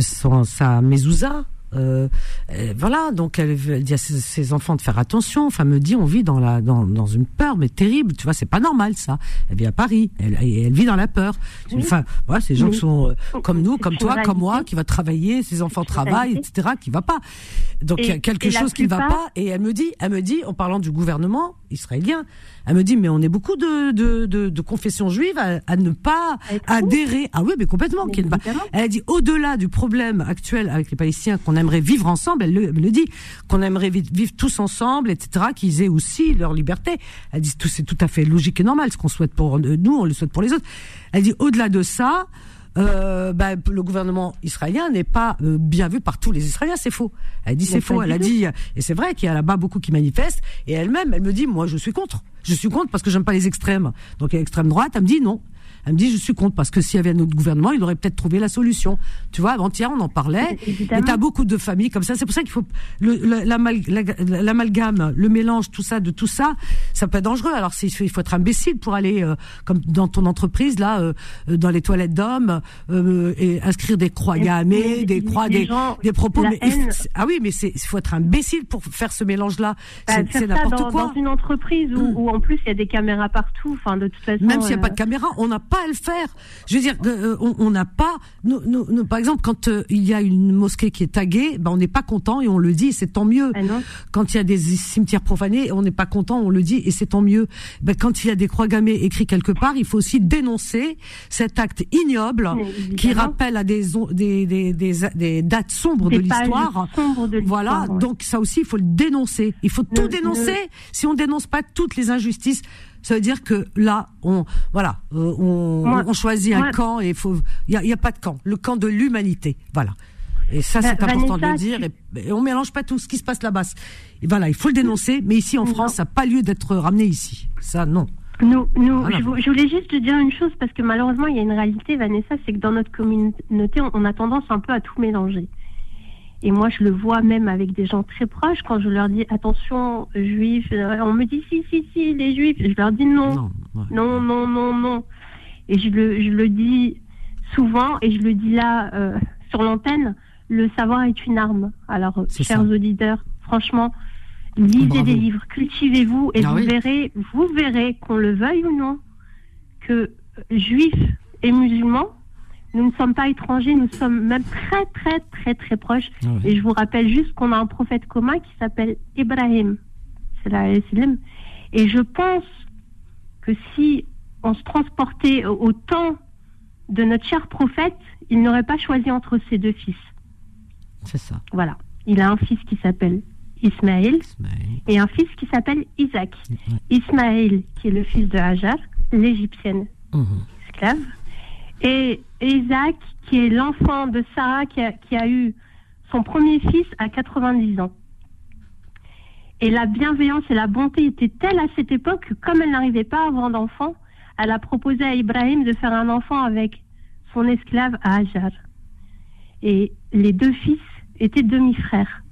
son, sa mezouza euh, euh, voilà, donc elle, dit à ses, enfants de faire attention. Enfin, me dit, on vit dans la dans, dans une peur, mais terrible. Tu vois, c'est pas normal ça. Elle vit à Paris, elle, elle vit dans la peur. Enfin, voilà, ces gens qui sont euh, comme nous, comme toi, comme moi, qui va travailler, ses enfants travaillent, etc., qui va pas. Donc il y a quelque chose qui ne va pas. Et elle me dit, elle me dit, en parlant du gouvernement israélien, elle me dit, mais on est beaucoup de, de, de, de confessions juives à, à ne pas adhérer. Ah oui, mais complètement. Mais elle dit, au-delà du problème actuel avec les Palestiniens qu'on aimerait vivre ensemble, elle le, dit, qu'on aimerait vivre tous ensemble, etc., qu'ils aient aussi leur liberté. Elle dit, c'est tout à fait logique et normal. Ce qu'on souhaite pour nous, on le souhaite pour les autres. Elle dit, au-delà de ça, euh, bah, le gouvernement israélien n'est pas euh, bien vu par tous les Israéliens. C'est faux. Elle dit c'est faux. Elle a dit et c'est vrai qu'il y a là-bas beaucoup qui manifestent. Et elle-même, elle me dit moi je suis contre. Je suis contre parce que j'aime pas les extrêmes. Donc l'extrême droite, elle me dit non. Elle me dit, je suis contre parce que s'il y avait un autre gouvernement, il aurait peut-être trouvé la solution. Tu vois, avant-hier, on en parlait. Évidemment. Et t'as beaucoup de familles comme ça. C'est pour ça qu'il faut l'amalgame, le mélange, tout ça, de tout ça, ça peut être dangereux. Alors, il faut être imbécile pour aller, euh, comme dans ton entreprise, là, euh, euh, dans les toilettes d'hommes, et inscrire des croix gammées, des croix, des, des propos. Mais, ah oui, mais c'est, il faut être imbécile pour faire ce mélange-là. Bah, c'est n'importe quoi. Dans une entreprise où, où, en plus il y a des caméras partout. Enfin, de toute façon. Même s'il n'y a pas de caméra, on n'a pas à le faire. Je veux dire, euh, on n'a pas. Nous, nous, par exemple, quand euh, il y a une mosquée qui est taguée, ben on n'est pas content et on le dit, c'est tant mieux. Ah quand il y a des cimetières profanés, on n'est pas content, on le dit et c'est tant mieux. Ben, quand il y a des croix gammées écrites quelque part, il faut aussi dénoncer cet acte ignoble qui rappelle à des des, des, des, dates sombres de l'histoire. Voilà, donc ça aussi, il faut le dénoncer. Il faut tout dénoncer. Si on dénonce pas toutes les injustices, ça veut dire que là, on, voilà, euh, on, on, choisit un camp et il faut, il y a, pas de camp, le camp de l'humanité, voilà. Et ça, c'est important de le dire. Et, on mélange pas tout ce qui se passe là-bas. Et voilà, il faut le dénoncer. Mais ici, en France, ça n'a pas lieu d'être ramené ici. Ça, non. Nous, nous, je, voulais juste te dire une chose parce que malheureusement, il y a une réalité, Vanessa, c'est que dans notre communauté, on a tendance un peu à tout mélanger. Et moi, je le vois même avec des gens très proches quand je leur dis attention, juifs. Euh, on me dit si, si, si, les juifs. Je leur dis non, non, non, non, non, Et je le, je le dis souvent et je le dis là euh, sur l'antenne. Le savoir est une arme. Alors, chers auditeurs, franchement, lisez des livres, cultivez-vous et ah vous verrez, vous verrez qu'on le veuille ou non, que juifs et musulmans nous ne sommes pas étrangers, nous sommes même très, très, très, très proches. Ah Et je vous rappelle juste qu'on a un prophète commun qui s'appelle Ibrahim. C'est la Et je pense que si on se transportait au temps de notre cher prophète, il n'aurait pas choisi entre ses deux fils. C'est ça. Voilà. Il a un fils qui s'appelle Ismaël, et un fils qui s'appelle Isaac. Ismaël, qui est le fils de Hajar, l'égyptienne mhm. esclave, et Isaac, qui est l'enfant de Sarah, qui a, eu son premier fils à 90 ans. Et la bienveillance et la bonté étaient telles à cette époque que comme elle n'arrivait pas à avoir d'enfant, elle a proposé à Ibrahim de faire un enfant avec son esclave Hajar. Et les deux fils étaient demi-frères.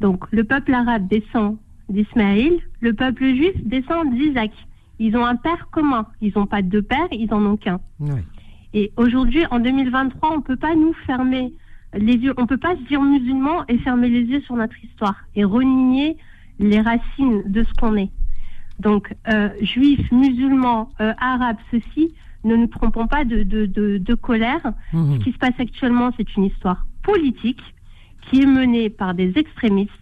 Donc le peuple arabe descend d'Ismaël, le peuple juif descend d'Isaac. Ils ont un père commun. Ils n'ont pas deux pères, ils en ont qu'un. Et aujourd'hui, en 2023, on ne peut pas nous fermer les yeux, on ne peut pas se dire musulman et fermer les yeux sur notre histoire et renier les racines de ce qu'on est. Donc, euh, juifs, musulmans, euh, arabes, ceci, ne nous trompons pas de, de, de, colère. Mmh. Ce qui se passe actuellement, c'est une histoire politique qui est menée par des extrémistes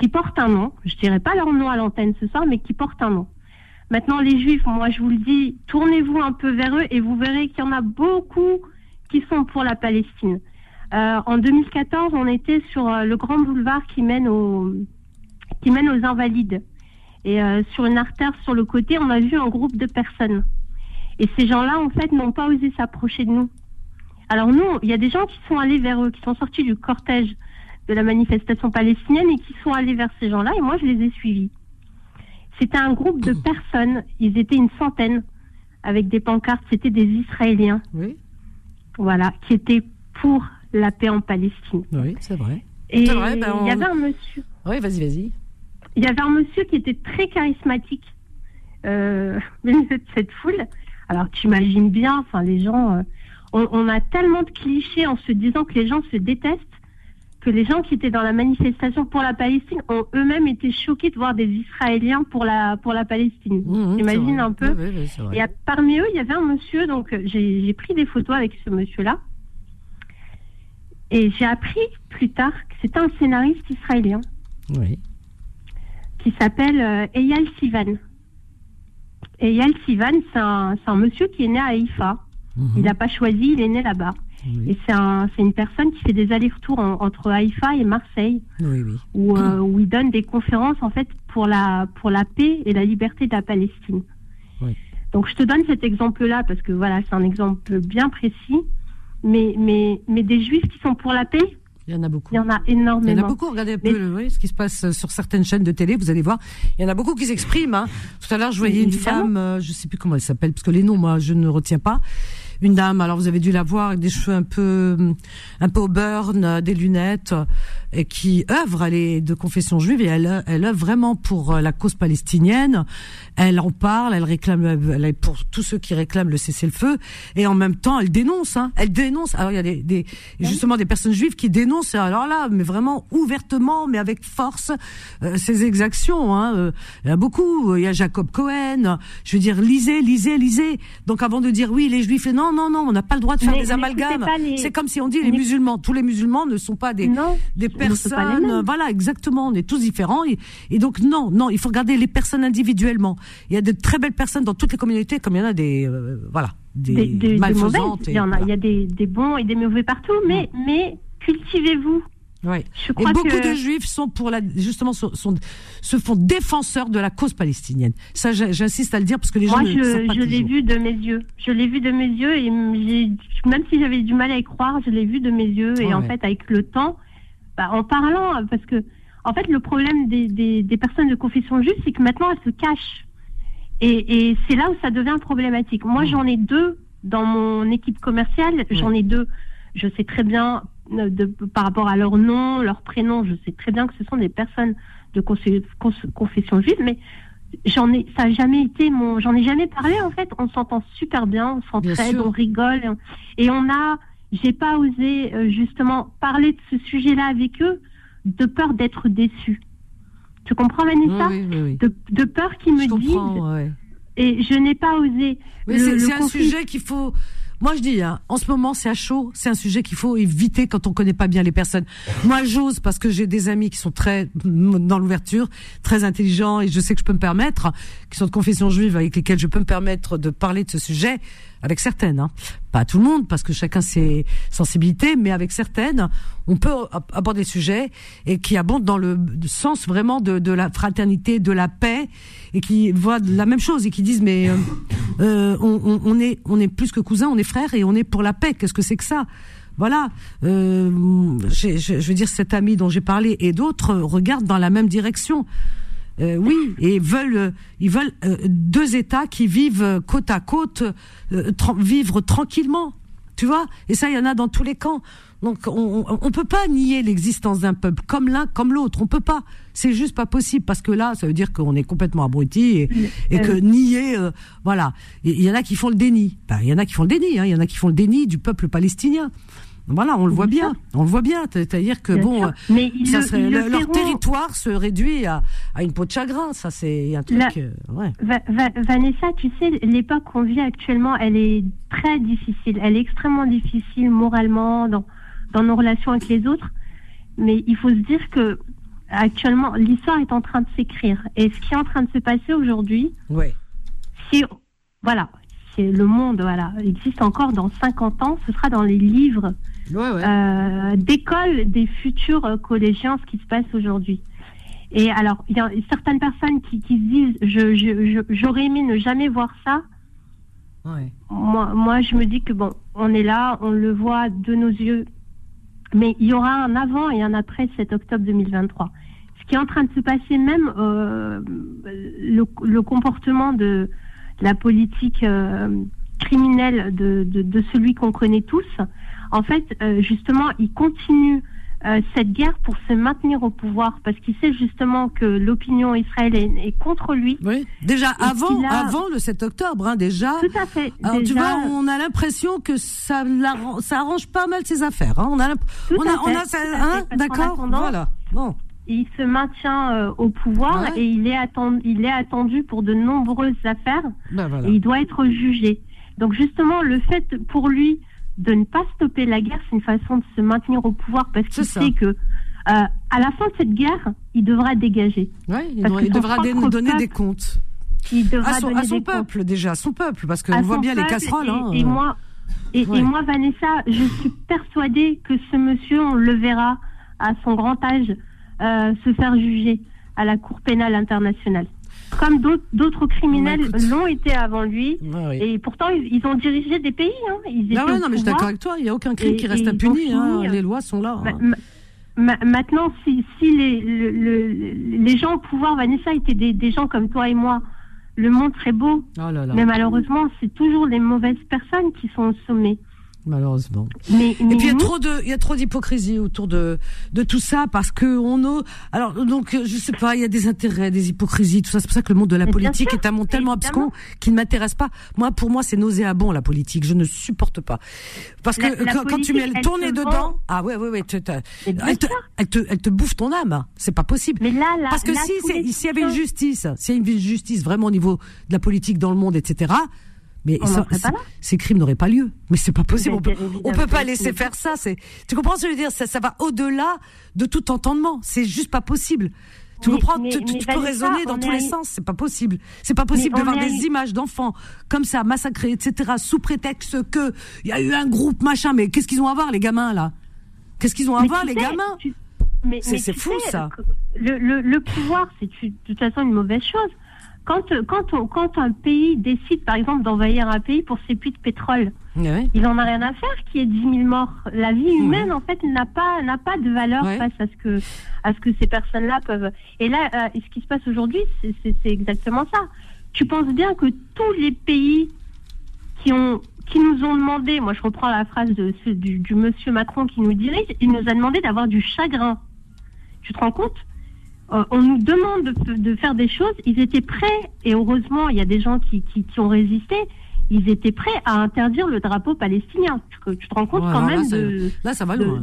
qui portent un nom. Je dirais pas leur nom à l'antenne ce soir, mais qui portent un nom. Maintenant, les juifs, moi je vous le dis, tournez-vous un peu vers eux et vous verrez qu'il y en a beaucoup qui sont pour la Palestine. Euh, en 2014, on était sur euh, le grand boulevard qui mène, qui mène aux Invalides. Et euh, sur une artère sur le côté, on a vu un groupe de personnes. Et ces gens-là, en fait, n'ont pas osé s'approcher de nous. Alors nous, il y a des gens qui sont allés vers eux, qui sont sortis du cortège de la manifestation palestinienne et qui sont allés vers ces gens-là et moi je les ai suivis. C'était un groupe de personnes, ils étaient une centaine avec des pancartes, c'était des Israéliens. Oui. Voilà, qui étaient pour la paix en Palestine. Oui, c'est vrai. Et ben, il y avait un monsieur. Oui, vas-y, vas-y. Il y avait un monsieur qui était très charismatique, euh, cette foule. Alors, tu imagines bien, enfin, les gens, euh, on, a tellement de clichés en se disant que les gens se détestent que les gens qui étaient dans la manifestation pour la Palestine ont eux-mêmes été choqués de voir des Israéliens pour la pour la Palestine. Mmh, Imagine un peu. et parmi eux, il y avait un monsieur, donc euh, j'ai pris des photos avec ce monsieur-là. Et j'ai appris plus tard que c'était un scénariste israélien. Oui. Qui s'appelle euh, Eyal Sivan. Eyal Sivan, c'est un, un, monsieur qui est né à Haïfa. Mhm. Il n'a pas choisi, il est né là-bas. Et c'est un, une personne qui fait des allers-retours entre Haïfa et Marseille, oui, oui. Où, euh, où, il donne des conférences en fait pour la, pour la paix et la liberté de la Palestine. Oui. Donc je te donne cet exemple-là parce que voilà, c'est un exemple bien précis mais, mais, mais des juifs qui sont pour la paix, il y en a beaucoup. Il y en a énormément. Il y en a beaucoup. Regardez un peu ce qui se passe sur certaines chaînes de télé. Vous allez voir. Il y en a beaucoup qui s'expriment. Hein. Tout à l'heure, je voyais une femme, euh, je sais plus comment elle s'appelle, parce que les noms, moi, je ne retiens pas une dame. Alors vous avez dû la voir avec des cheveux un peu, un peu au burn, des lunettes, et qui œuvre. Elle est de confession juive et elle, elle œuvre vraiment pour euh, la cause palestinienne. Elle en parle, elle réclame, elle est pour tous ceux qui réclament le cessez-le-feu, et en même temps, elle dénonce. Hein, elle dénonce. Alors il y a des, des justement des personnes juives qui dénoncent. Alors là, mais vraiment ouvertement, mais avec force, euh, ces exactions. Hein, euh, il y a beaucoup. Il y a Jacob Cohen. Je veux dire, lisez, lisez, lisez. Donc avant de dire oui, les juifs, non, non, non, on n'a pas le droit de faire des amalgames. C'est comme si on dit les musulmans. Tous les musulmans ne sont pas des, des personnes. Voilà, exactement. On est tous différents. Et, donc non, non, il faut regarder les personnes individuellement. Il y a de très belles personnes dans toutes les communautés, comme il y en a des, euh, voilà, des, des, malfaisantes. il y en a, il y a des, des bons et des mauvais partout. Mais, mais cultivez-vous. Ouais. et beaucoup de juifs sont pour la justement sont, se font défenseurs de la cause palestinienne. Ça, j'insiste à le dire parce que les gens. Moi, je, je l'ai vu de mes yeux. Je l'ai vu de mes yeux et même si j'avais du mal à y croire, je l'ai vu de mes yeux et en fait, avec le temps, bah, en parlant, parce que en fait, le problème des, des, des personnes de confession juive, c'est que maintenant elles se cachent. Et, et c'est là où ça devient problématique. Moi, j'en ai deux dans mon équipe commerciale. J'en ai deux. Je sais très bien euh, de, par rapport à leur nom, leur prénom, je sais très bien que ce sont des personnes de confession juive, mais j'en ai, ça a jamais été mon, j'en ai jamais parlé en fait. On s'entend super bien, on s'entraide, on rigole, et on a, j'ai pas osé euh, justement parler de ce sujet-là avec eux, de peur d'être déçu. Tu comprends Vanessa? De, de, peur qu'ils me disent. Et je n'ai pas osé. c'est un sujet qu'il faut moi, je dis, hein, en ce moment, c'est à chaud. C'est un sujet qu'il faut éviter quand on connaît pas bien les personnes. Moi, j'ose parce que j'ai des amis qui sont très dans l'ouverture, très intelligents, et je sais que je peux me permettre, qui sont de confession juive, avec lesquels je peux me permettre de parler de ce sujet avec certaines, hein. pas tout le monde, parce que chacun ses sensibilités, mais avec certaines, on peut aborder des sujets et qui abondent dans le sens vraiment de, la fraternité, de la paix, et qui voient la même chose et qui disent mais euh, euh on, est on est plus que cousins, on est frères et on est pour la paix. Qu'est-ce que c'est que ça? Voilà, euh, je, veux dire, cet ami dont j'ai parlé et d'autres regardent dans la même direction. Euh, oui, et veulent, ils veulent deux États qui vivent côte à côte, vivre tranquillement, tu vois? Et ça, il y en a dans tous les camps. Donc, on, on peut pas nier l'existence d'un peuple comme l'un, comme l'autre. On peut pas. C'est juste pas possible parce que là, ça veut dire qu'on est complètement abruti et, et que nier, voilà. Il y, en a qui font le déni. Ben, il y en a qui font le déni. Hein. Il y en a qui font le déni du peuple palestinien. Voilà, on le voit bien, on le voit bien. C'est-à-dire que bon, Mais leur territoire se réduit à, une peau de chagrin. Ça, c'est un truc. Euh, Vanessa, tu sais, l'époque qu'on vit actuellement, elle est très difficile. Elle est extrêmement difficile moralement dans dans nos relations avec les autres. Mais il faut se dire que actuellement, l'histoire est en train de s'écrire. Et ce qui est en train de se passer aujourd'hui, ouais. si voilà, le monde, voilà, existe encore dans 50 ans, ce sera dans les livres euh, d'école des futurs collégiens, ce qui se passe aujourd'hui. Et alors, il y a certaines personnes qui, qui se disent, je, j'aurais aimé ne jamais voir ça. Moi, moi, je me dis que bon, on est là, on le voit de nos yeux Mais il y aura un avant et un après 7 octobre 2023. Ce qui est en train de se passer, même euh, le, comportement de la politique euh, criminelle de celui qu'on connaît tous, en fait, euh, justement, il continue euh, cette guerre pour se maintenir au pouvoir parce qu'il sait justement que l'opinion israélienne est contre lui. Oui, déjà avant, avant le 7 octobre, hein, déjà. Tout à fait. Alors tu vois, on a l'impression que ça, ça arrange pas mal ses affaires. Hein. On a, on a, on a, hein, d'accord, voilà. Bon. Il se maintient euh, au pouvoir et il est attendu, il est attendu pour de nombreuses affaires. Ben voilà. Et il doit être jugé. Donc justement, le fait pour lui de ne pas stopper la guerre, c'est une façon de se maintenir au pouvoir parce qu'il sait que euh, à la fin de cette guerre, il devra dégager. Oui, il, devra donner des comptes. Il devra à son, donner à son des peuple comptes. déjà, à son peuple, parce qu'on voit bien les casseroles. Et, hein, et euh. moi, et, Ouais. et moi, Vanessa, je suis persuadée que ce monsieur, on le verra à son grand âge euh, se faire juger à la Cour pénale internationale. Comme d'autres- criminels Bah, l'ont été avant lui. Ah oui. Et pourtant, ils, ils ont dirigé des pays. Hein. Ils Ah ouais, non, mais je suis d'accord avec toi. Il n'y a aucun crime Et- qui reste impuni. Hein. euh, Les lois sont là. Ma- hein. ma- ma- maintenant, si, si les, le- le- les gens au pouvoir, Vanessa, étaient des, des gens comme toi et moi, le monde serait beau. Oh là là, Mais malheureusement, c'est toujours les mauvaises personnes qui sont au sommet. Malheureusement. Mais, Et puis il y a trop de, il y a trop d'hypocrisie autour de de tout ça parce que on a, alors donc euh, je sais pas, il y a des intérêts, des hypocrisies, tout ça. C'est pour ça que le monde de la politique sûr, est un monde tellement abscon qui ne m'intéresse pas. Moi, pour moi, c'est nauséabond la politique. Je ne supporte pas parce que La- quand, quand tu mets le tourner dedans, vend. ah ouais ouais ouais, tu- elle te, elle te, elle te bouffe ton âme. C'est pas possible. mais là, là, Parce que là, si s'il y avait une justice, s'il y avait une justice vraiment au niveau de la politique dans le monde, etc. Mais ça- ces crimes n'auraient pas lieu. Mais c'est pas possible. Mais On peut, bien on peut pas laisser faire ça. C'est, tu comprends ce que je veux dire? Ça, ça va au-delà de tout entendement. C'est juste pas possible. Tu Mais- comprends? mais- Tu, tu- peux raisonner dans tous les sens. C'est pas possible. C'est pas possible de voir des images d'enfants comme ça massacrés, etc. Sous prétexte que il y a eu un groupe machin. Mais qu'est-ce qu'ils ont à voir les gamins là? Qu'est-ce qu'ils ont à voir les sais, gamins? tu- mais- C'est- fou, sais, ça. Le, le, le pouvoir, c'est de toute façon une mauvaise chose. Quand, quand, on- quand un pays décide, par exemple, d'envahir un pays pour ses puits de pétrole, il en a rien à faire qu'il y ait 10 000 morts. La vie humaine, en fait, n'a pas, n'a pas de valeur face à ce que, à ce que ces personnes-là peuvent. Et là, euh, ce qui se passe aujourd'hui, c'est- c'est c'est exactement ça. Tu penses bien que tous les pays qui ont qui nous ont demandé, moi je reprends la phrase de, du, du monsieur Macron qui nous dirige, il nous a demandé d'avoir du chagrin. Tu te rends compte? Euh, On nous demande de, de faire des choses, ils étaient prêts, et heureusement il y a des gens qui, qui, qui ont résisté, ils étaient prêts à interdire le drapeau palestinien. Tu, tu te rends compte Ouais, quand même de, Là, là. ça va, loin.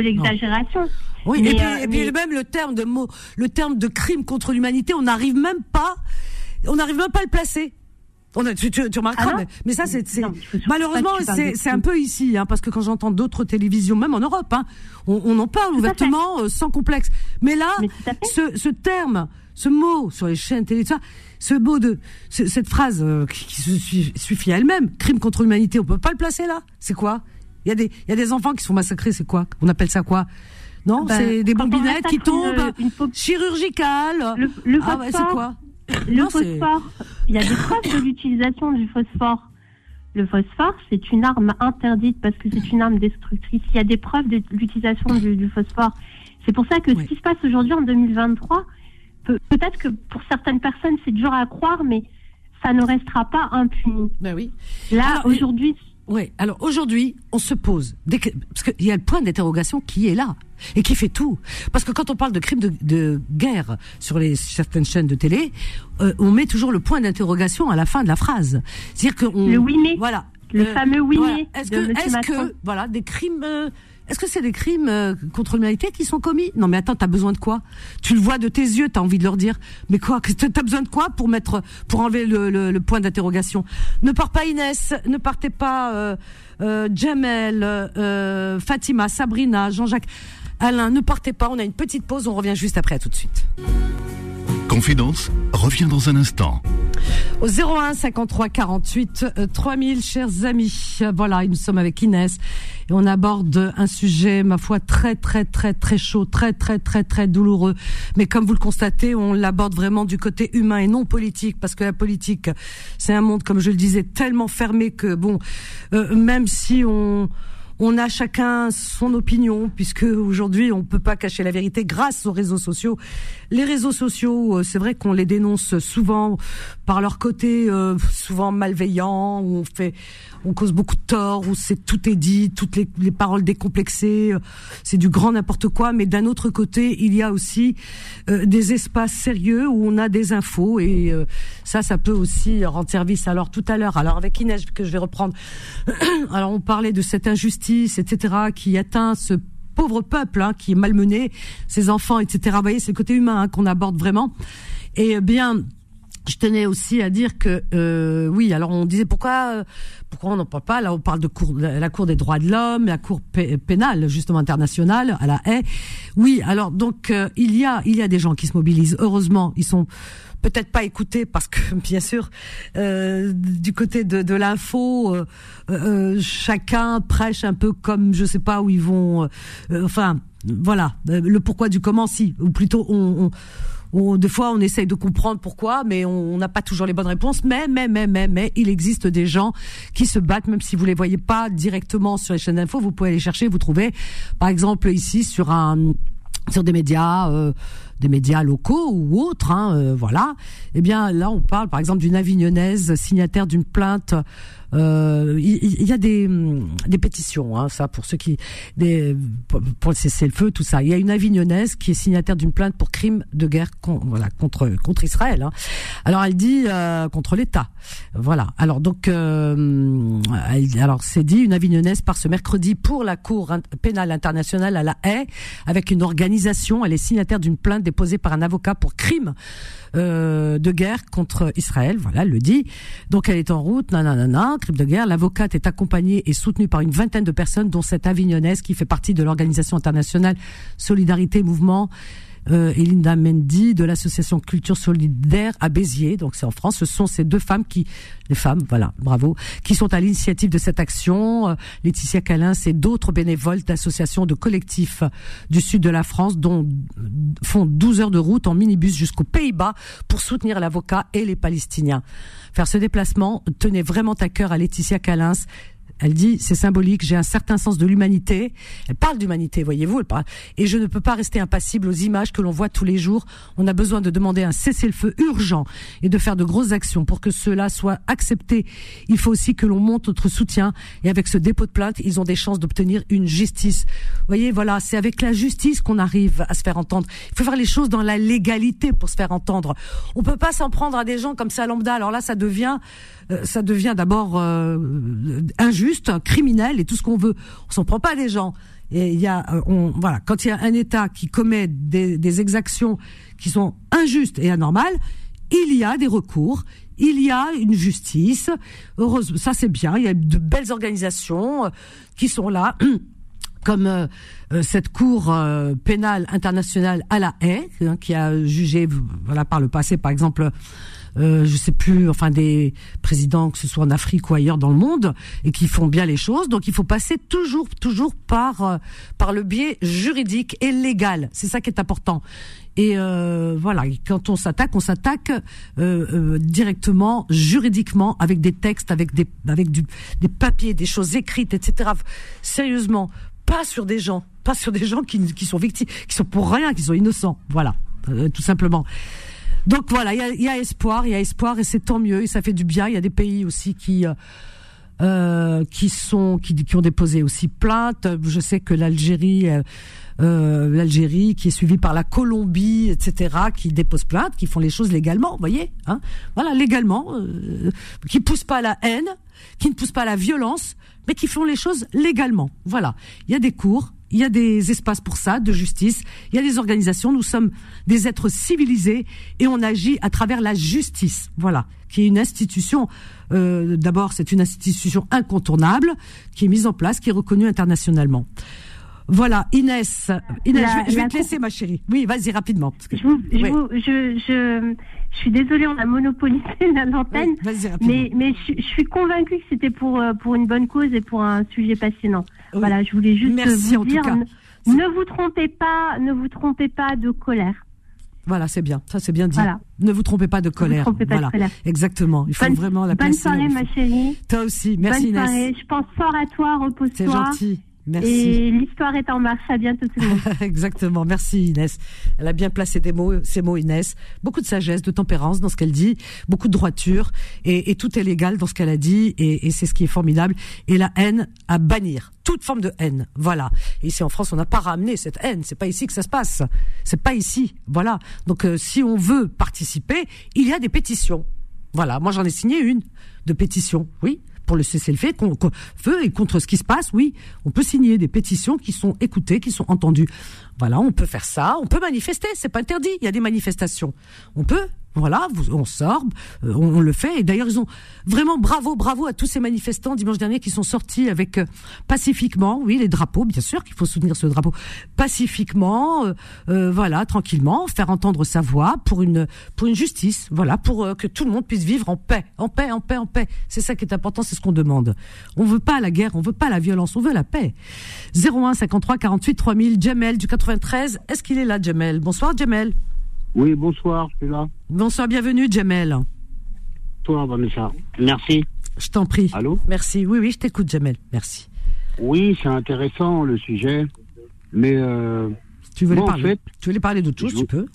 l'exagération. Oui, Mais, et puis, euh, et puis même le terme de mot, le terme de crime contre l'humanité, on n'arrive même pas, on n'arrive même pas à le placer. On a, tu, tu, tu remarqueras, Ah mais, mais ça c'est, malheureusement c'est, un peu ici, hein, parce que quand j'entends d'autres télévisions, même en Europe, hein, on, on en parle ouvertement, euh, sans complexe. Mais là, Mais ce, ce terme, ce mot sur les chaînes télé, tout ça, ce mot de, ce- cette phrase euh, qui, qui se suffit, à elle-même, crime contre l'humanité, on peut pas le placer là. C'est quoi? Il y a des, il y a des enfants qui sont massacrés, c'est quoi? On appelle ça quoi? Non, Ben, c'est des bombinettes qui une- tombent, une pop- chirurgicales. Le, le ah ouais, c'est quoi? Le Non, phosphore, il y a des preuves de l'utilisation du phosphore. Le phosphore, c'est une arme interdite parce que c'est une arme destructrice. Il y a des preuves de l'utilisation du, du phosphore. C'est pour ça que Oui. ce qui se passe aujourd'hui en 2023, peut- peut-être que pour certaines personnes c'est dur à croire, mais ça ne restera pas impuni. Ben oui. Là, Alors, et- aujourd'hui, Oui, alors aujourd'hui, on se pose, dès que- parce qu'il y a le point d'interrogation qui est là et qui fait tout. Parce que quand on parle de crimes de, de guerre sur les certaines chaînes de télé, euh, on met toujours le point d'interrogation à la fin de la phrase. C'est-à-dire qu'on Le oui mais. voilà, Le Euh, fameux oui voilà. Est-ce que, Macron. que, voilà, des crimes, euh, est-ce que c'est des crimes euh, contre l'humanité qui sont commis? Non, mais attends, t'as besoin de quoi? Tu le vois de tes yeux, t'as envie de leur dire, mais quoi? T'as besoin de quoi pour mettre, pour enlever le, le- le point d'interrogation? Ne pars pas Inès, ne partez pas euh, euh, Jamel, euh, Fatima, Sabrina, Jean-Jacques, Alain, ne partez pas. On a une petite pause, on revient juste après, à tout de suite. Confidence revient dans un instant. Au 01 53 48 euh, 3000, chers amis. Voilà, nous sommes avec Inès et on aborde un sujet, ma foi, très très très très chaud, très très très très douloureux. Mais comme vous le constatez, on l'aborde vraiment du côté humain et non politique, parce que la politique, c'est un monde, comme je le disais, tellement fermé que bon, euh, même si on on a chacun son opinion, puisque aujourd'hui on peut pas cacher la vérité grâce aux réseaux sociaux. Les réseaux sociaux, euh, c'est vrai qu'on les dénonce souvent par leur côté euh, souvent malveillant, où on fait, on cause beaucoup de tort, où c'est tout est dit, toutes les, les paroles décomplexées, euh, c'est du grand n'importe quoi. Mais d'un autre côté, il y a aussi des espaces sérieux où on a des infos et ça, ça peut aussi rendre service. Alors tout à l'heure, alors avec Inès que je vais reprendre, alors on parlait de cette injustice etc., qui atteint ce pauvre peuple hein, qui est malmené, ses enfants, etc. Vous voyez, c'est le côté humain hein, qu'on aborde vraiment. Et bien, je tenais aussi à dire que euh, oui, alors on disait pourquoi pourquoi on n'en parle pas? Là, on parle de cour, la Cour des droits de l'homme, la Cour pénale justement internationale à la haie. Oui, alors donc euh, il y a il y a des gens qui se mobilisent. Heureusement, ils sont peut-être pas écoutés parce que bien sûr euh, du côté de, de l'info euh, euh, chacun prêche un peu comme je sais pas où ils vont enfin voilà le pourquoi du comment si ou plutôt on, on des fois, on essaye de comprendre pourquoi, mais on n'a pas toujours les bonnes réponses. Mais, mais, mais, mais, mais, il existe des gens qui se battent, même si vous les voyez pas directement sur les chaînes d'info. Vous pouvez les chercher, vous trouvez, par exemple, ici sur un, sur des médias. Euh, des médias locaux ou autres, hein, euh, voilà. Eh bien, là, on parle, par exemple, d'une Avignonnaise signataire d'une plainte euh, il, y, a des, des pétitions, hein, ça pour ceux qui des, pour le cessez-le-feu, tout ça. Il y a une Avignonnaise qui est signataire d'une plainte pour crime de guerre contre Israël. Hein. Alors elle dit euh, contre l'État, voilà. Alors donc euh, alors c'est dit une Avignonnaise part ce mercredi pour la Cour pénale internationale à la Haye avec une organisation. Elle est signataire d'une plainte déposée par un avocat pour crime euh, de guerre contre Israël. Voilà, elle le dit. Donc elle est en route, nanana, crime de guerre. L'avocate est accompagnée et soutenue par une vingtaine de personnes, dont cette avignonnaise qui fait partie de l'organisation internationale Solidarité Mouvement euh, et Mendy de l'association Culture Solidaire à Béziers, donc c'est en France. Ce sont ces deux femmes qui, les femmes, voilà, bravo, qui sont à l'initiative de cette action. Euh, Laetitia Calin et d'autres bénévoles d'associations de collectifs du sud de la France, dont font 12 heures de route en minibus jusqu'aux Pays-Bas pour soutenir l'avocat et les Palestiniens. Faire ce déplacement tenait vraiment à cœur à Laetitia Calins elle dit, c'est symbolique, j'ai un certain sens de l'humanité. Elle parle d'humanité, voyez-vous, elle parle. Et je ne peux pas rester impassible aux images que l'on voit tous les jours. On a besoin de demander un cessez-le-feu urgent et de faire de grosses actions pour que cela soit accepté. Il faut aussi que l'on monte notre soutien. Et avec ce dépôt de plainte, ils ont des chances d'obtenir une justice. Vous voyez, voilà, c'est avec la justice qu'on arrive à se faire entendre. Il faut faire les choses dans la légalité pour se faire entendre. On peut pas s'en prendre à des gens comme ça lambda. Alors là, ça devient ça devient d'abord euh, injuste, criminel et tout ce qu'on veut. On s'en prend pas des gens. Et il y a, euh, on, voilà, quand il y a un État qui commet des, des exactions qui sont injustes et anormales, il y a des recours, il y a une justice. Heureusement, ça c'est bien. Il y a de belles organisations qui sont là. comme cette cour pénale internationale à la haie, hein, qui a jugé, voilà, par le passé, par exemple, euh, je sais plus, enfin des présidents que ce soit en Afrique ou ailleurs dans le monde et qui font bien les choses. Donc il faut passer toujours, toujours par euh, par le biais juridique et légal. C'est ça qui est important. Et euh, voilà, quand on s'attaque, on s'attaque euh, euh, directement, juridiquement, avec des textes, avec des avec du, des papiers, des choses écrites, etc. Sérieusement, pas sur des gens, pas sur des gens qui, qui sont victimes, qui sont pour rien, qui sont innocents. Voilà, tout simplement. Donc voilà, il y a, espoir, il y a espoir et c'est tant mieux et ça fait du bien. Il y a des pays aussi qui euh, euh qui sont qui, ont déposé aussi plainte. Je sais que l'Algérie euh l'Algérie qui est suivie par la Colombie, etc., qui déposent plainte, qui font les choses légalement, vous voyez, hein voilà, légalement, euh, qui poussent pas à la haine, qui ne poussent pas à la violence, mais qui font les choses légalement. Voilà, il y a des cours, il y a des espaces pour ça, de justice. Il y a des organisations. Nous sommes des êtres civilisés et on agit à travers la justice. Voilà, qui est une institution. Euh, D'abord, c'est une institution incontournable qui est mise en place, qui est reconnue internationalement. Voilà, Inès. Inès, je, vais, te laisser, ma chérie. Oui, vas-y rapidement. je, je, je, je, suis désolée, on a monopolisé l'antenne. mais mais je, suis convaincue que c'était pour, euh, pour une bonne cause et pour un sujet passionnant. Voilà, je voulais juste vous dire, ne vous trompez pas, ne vous trompez pas de colère. Voilà, c'est bien. Ça, c'est bien dit. Ne vous trompez pas de colère. Ne vous trompez pas de colère. Exactement. Il faut vraiment la Bonne soirée, ma chérie. Toi aussi. Merci, Bonne soirée. Je pense fort à toi. Repose-toi. C'est gentil. Merci. Et l'histoire est en marche. À bientôt tout le monde. Exactement. Merci Inès. Elle a bien placé des mots, ces mots Inès. Beaucoup de sagesse, de tempérance dans ce qu'elle dit, beaucoup de droiture et, et tout est légal dans ce qu'elle a dit et, et c'est ce qui est formidable. Et la haine à bannir, toute forme de haine. Voilà. Et ici en France, on n'a pas ramené cette haine. C'est pas ici que ça se passe. C'est pas ici. Voilà. Donc euh, si on veut participer, il y a des pétitions. Voilà. Moi j'en ai signé une de pétition. Oui pour le cessez-le-feu feu et contre ce qui se passe, oui, on peut signer des pétitions qui sont écoutées, qui sont entendues. Voilà, on peut faire ça, on peut manifester, c'est pas interdit. Il y a des manifestations, on peut. Voilà, on sort, euh, on, le fait. Et d'ailleurs, ils ont vraiment bravo, bravo à tous ces manifestants dimanche dernier qui sont sortis avec euh, pacifiquement, oui, les drapeaux, bien sûr qu'il faut soutenir ce drapeau, pacifiquement, euh, voilà, tranquillement, faire entendre sa voix pour une pour une justice, voilà, pour que tout le monde puisse vivre en paix, en paix, en paix, en paix. C'est ça qui est important, c'est ce qu'on demande. On veut pas la guerre, on veut pas la violence, on veut la paix. 01 53 48 3000, Jamel du 93. Est-ce qu'il est là, Jamel Bonsoir, Jamel. Oui, bonsoir, je suis là. Bonsoir, bienvenue, Jamel. Toi, Vanessa. Merci. Je t'en prie. Allô Merci. Oui, oui, je t'écoute, Jamel. Merci. Oui, c'est intéressant le sujet, mais euh, tu voulais moi, en parler. fait, tu voulais parler d'autre chose, je- tu peux.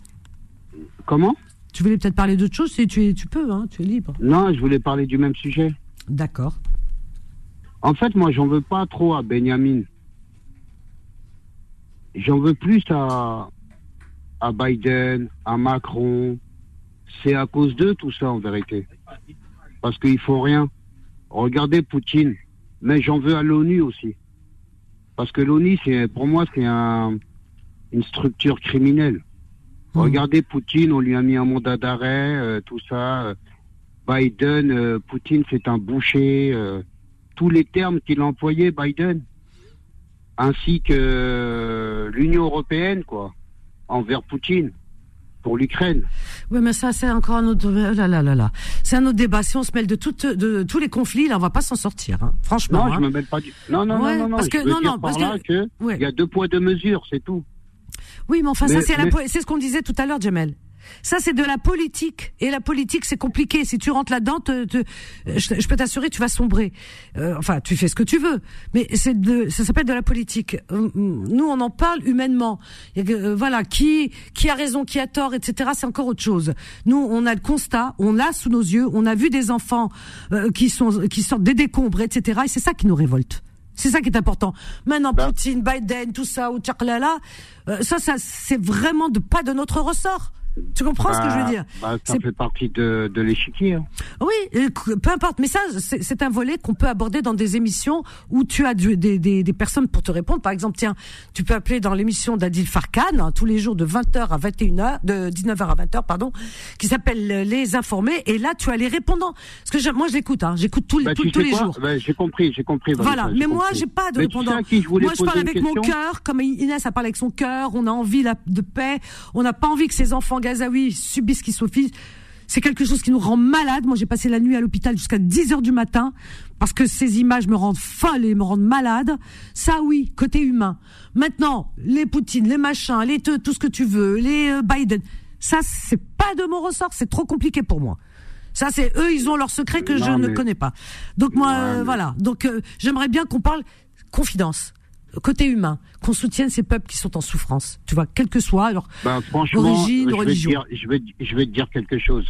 comment Tu voulais peut-être parler d'autre chose, si tu es, tu peux, hein, tu es libre. Non, je voulais parler du même sujet. D'accord. En fait, moi, j'en veux pas trop à Benjamin. J'en veux plus à, à Biden, à Macron. C'est à cause d'eux tout ça, en vérité. Parce qu'ils font rien. Regardez Poutine. Mais j'en veux à l'ONU aussi. Parce que l'ONU, c'est, pour moi, c'est un, une structure criminelle. Mhm. Regardez Poutine, on lui a mis un mandat d'arrêt, euh, tout ça. Euh, Biden, euh, Poutine, c'est un boucher. euh, tous les termes qu'il a employés, Biden, ainsi que l'Union européenne, quoi, envers Poutine, pour l'Ukraine. Oui, mais ça, c'est encore un autre. oh là là là là. C'est un autre débat. Si on se mêle de, toutes, de tous les conflits, là, on va pas s'en sortir. hein. Franchement. Non, hein. je me mêle pas du. Non, non, Ouais, non, non, non. parce je que- veux non, dire non, par parce là que Ouais. il y a deux poids deux mesures, c'est tout. Oui, mais enfin, ça, c'est la mais- c'est ce qu'on disait tout à l'heure, Jamel. Ça, c'est de la politique. Et la politique, c'est compliqué. Si tu rentres là-dedans, te- te- je, je peux t'assurer, tu vas sombrer. Euh, enfin, tu fais ce que tu veux. Mais c'est de, ça s'appelle de la politique. Euh, Nous, on en parle humainement. Que, euh, voilà, qui, qui a raison, qui a tort, etc. C'est encore autre chose. Nous, on a le constat, on l'a sous nos yeux, on a vu des enfants euh, qui sont, qui sortent des décombres, etc. Et c'est ça qui nous révolte. C'est ça qui est important. Maintenant, Bah. Poutine, Biden, tout ça, ou tchaklala, euh, ça, ça, c'est vraiment de pas de notre ressort. Tu comprends ce que je veux Bah, dire bah, Ça fait partie de, de l'échiquier. hein. Oui, peu importe. Mais ça, c'est un volet qu'on peut aborder dans des émissions où tu as du- des, des, des personnes pour te répondre. Par exemple, tiens, tu peux appeler dans l'émission d'Adil Farkan, hein, tous les jours de 20h à 21h, de 19h à 20h, pardon, qui s'appelle Les Informés. Et là, tu as les répondants. Parce que moi, je l'écoute, hein, j'écoute tous les- Bah, tous- les jours. Bah, J'ai compris, j'ai compris. Vanessa, Voilà, mais moi j'ai pas de Mais tu sais répondant. je moi je parle avec mon cœur, comme Inès a parlé avec son cœur. On a envie la- de paix. On n'a pas envie que ces enfants gazaouis subissent ce qu'ils souffrent. C'est quelque chose qui nous rend malade. Moi j'ai passé la nuit à l'hôpital jusqu'à 10 heures du matin parce que ces images me rendent folle et me rendent malade. Ça oui, côté humain. Maintenant, les Poutine, les machins, les te- tout ce que tu veux, les euh, Biden, ça c'est pas de mon ressort. C'est trop compliqué pour moi. Ça, c'est eux, ils ont leur secret que je ne connais pas. Donc moi, Ouais, euh, mais- voilà. Donc euh, j'aimerais bien qu'on parle confidence, côté humain, qu'on soutienne ces peuples qui sont en souffrance. Tu vois, quel que soit leur Bah, franchement, Origine, je vais, te religion. dire, je, vais, je vais te dire quelque chose.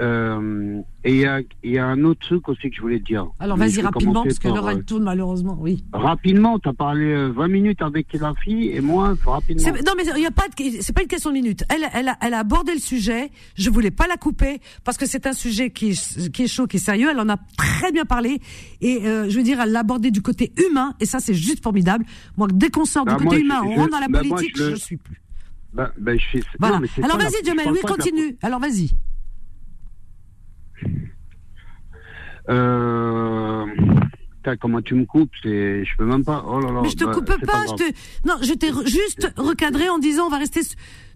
Euh, et il y a, il y a un autre truc aussi que je voulais te dire. Alors vas-y je rapidement parce que l'heure euh, elle tourne malheureusement. Oui. Rapidement, tu as parlé euh, 20 minutes avec la fille et moi, rapidement. Non mais il y a pas de, c'est pas une question de minutes. Elle, elle, a, elle a abordé le sujet. Je voulais pas la couper parce que c'est un sujet qui est, qui est chaud, qui est sérieux. Elle en a très bien parlé et euh, je veux dire, elle l'a abordé du côté humain et ça c'est juste formidable. Moi, dès qu'on sort Bah, du moi, côté je- humain, on je- rentre dans la bah, politique, je je, le- suis plus. Bah, bah, je. Voilà. non, mais c'est Alors vas-y, je Jamel, parle oui, continue. Alors vas-y. Euh... putain, comment tu me coupes c'est... Je peux même pas... Oh là là, Mais je te bah, coupe pas, je te, non, je t'ai re- juste recadré en disant on va rester